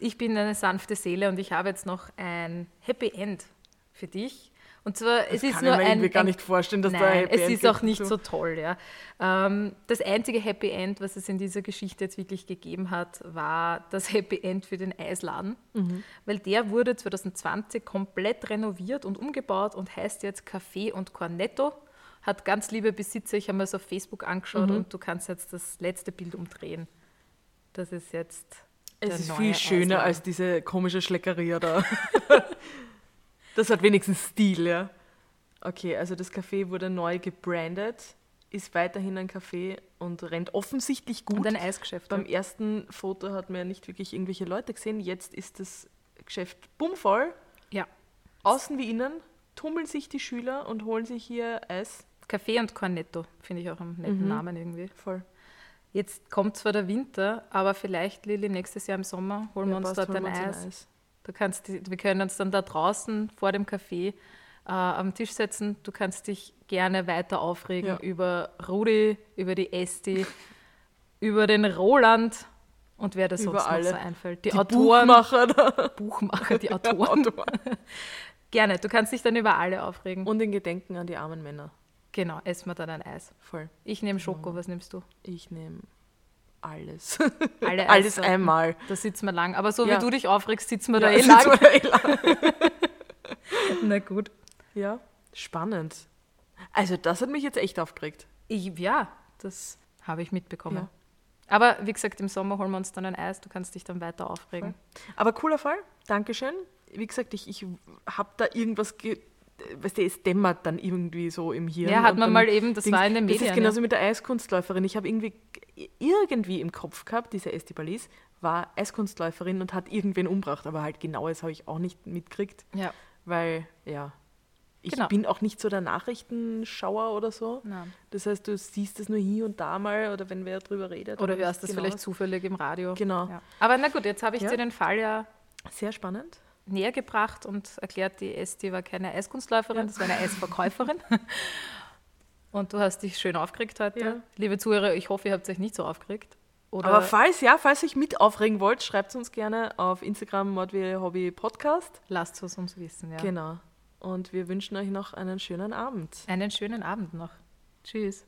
Ich bin eine sanfte Seele und ich habe jetzt noch ein Happy End für dich. Und zwar, es ist kann nur ich mir ein, irgendwie gar nicht vorstellen, dass Nein, da ein Happy es End ist gibt auch nicht so toll, ja. Ähm, das einzige Happy End, was es in dieser Geschichte jetzt wirklich gegeben hat, war das Happy End für den Eisladen. Mhm. Weil der wurde 2020 komplett renoviert und umgebaut und heißt jetzt Café und Cornetto. Hat ganz liebe Besitzer, ich habe mir das auf Facebook angeschaut Mhm. und du kannst jetzt das letzte Bild umdrehen. Das ist jetzt. Es ist viel schöner Eisladen. als diese komische Schleckeria da. das hat wenigstens Stil, ja. Okay, also das Café wurde neu gebrandet, ist weiterhin ein Café und rennt offensichtlich gut. Und ein Eisgeschäft. Beim ja. ersten Foto hat man ja nicht wirklich irgendwelche Leute gesehen. Jetzt ist das Geschäft bummvoll. ja. Außen wie innen tummeln sich die Schüler und holen sich hier Eis. Café und Cornetto finde ich auch einen netten Mhm. Namen irgendwie. Voll. Jetzt kommt zwar der Winter, aber vielleicht, Lilly, nächstes Jahr im Sommer holen wir Ja, uns passt, dort ein wir uns Eis. Du kannst, wir können uns dann da draußen vor dem Café äh, am Tisch setzen. Du kannst dich gerne weiter aufregen Ja. über Rudi, über die Esti, über den Roland und wer das Über sonst alle. noch so einfällt. Die, Die Autoren, Buchmacher da. Buchmacher, die Autoren. gerne, du kannst dich dann über alle aufregen. Und in Gedenken an die armen Männer. genau, essen wir dann ein Eis. Voll. Ich nehme Schoko, was nimmst du? Ich nehme alles. Alle alles einmal. Da sitzen wir lang. Aber so Ja. wie du dich aufregst, sitzen wir Ja, da eh lang. da eh lang. Na gut. Ja, spannend. Also das hat mich jetzt echt aufgeregt. Ich, ja, das habe ich mitbekommen. Ja. Aber wie gesagt, im Sommer holen wir uns dann ein Eis. Du kannst dich dann weiter aufregen. Aber cooler Fall, Dankeschön. Wie gesagt, ich, ich habe da irgendwas, ge weißt du, es dämmert dann irgendwie so im Hirn. Ja, hat man mal eben, das war in den Das Medien. ist genauso mit der Eiskunstläuferin. Ich habe irgendwie irgendwie im Kopf gehabt, diese Estibalis war Eiskunstläuferin und hat irgendwen umgebracht, aber halt genaues habe ich auch nicht mitgekriegt, ja. ja. weil ja, ich Genau. bin auch nicht so der Nachrichtenschauer oder so. Nein. Das heißt, du siehst es nur hier und da mal oder wenn wer drüber redet. Oder hörst das vielleicht zufällig im Radio. Genau. Ja. Aber na gut, jetzt habe ich Ja. dir den Fall ja Sehr spannend. Näher gebracht und erklärt, die Esti war keine Eiskunstläuferin, das war eine Eisverkäuferin. und du hast dich schön aufgeregt heute. Ja. Liebe Zuhörer, ich hoffe, ihr habt euch nicht so aufgeregt. Oder Aber falls, ja, falls ihr euch mit aufregen wollt, schreibt uns gerne auf Instagram Mordwille Hobby Podcast. lasst es uns wissen. Ja. Genau. Und wir wünschen euch noch einen schönen Abend. Einen schönen Abend noch. Tschüss.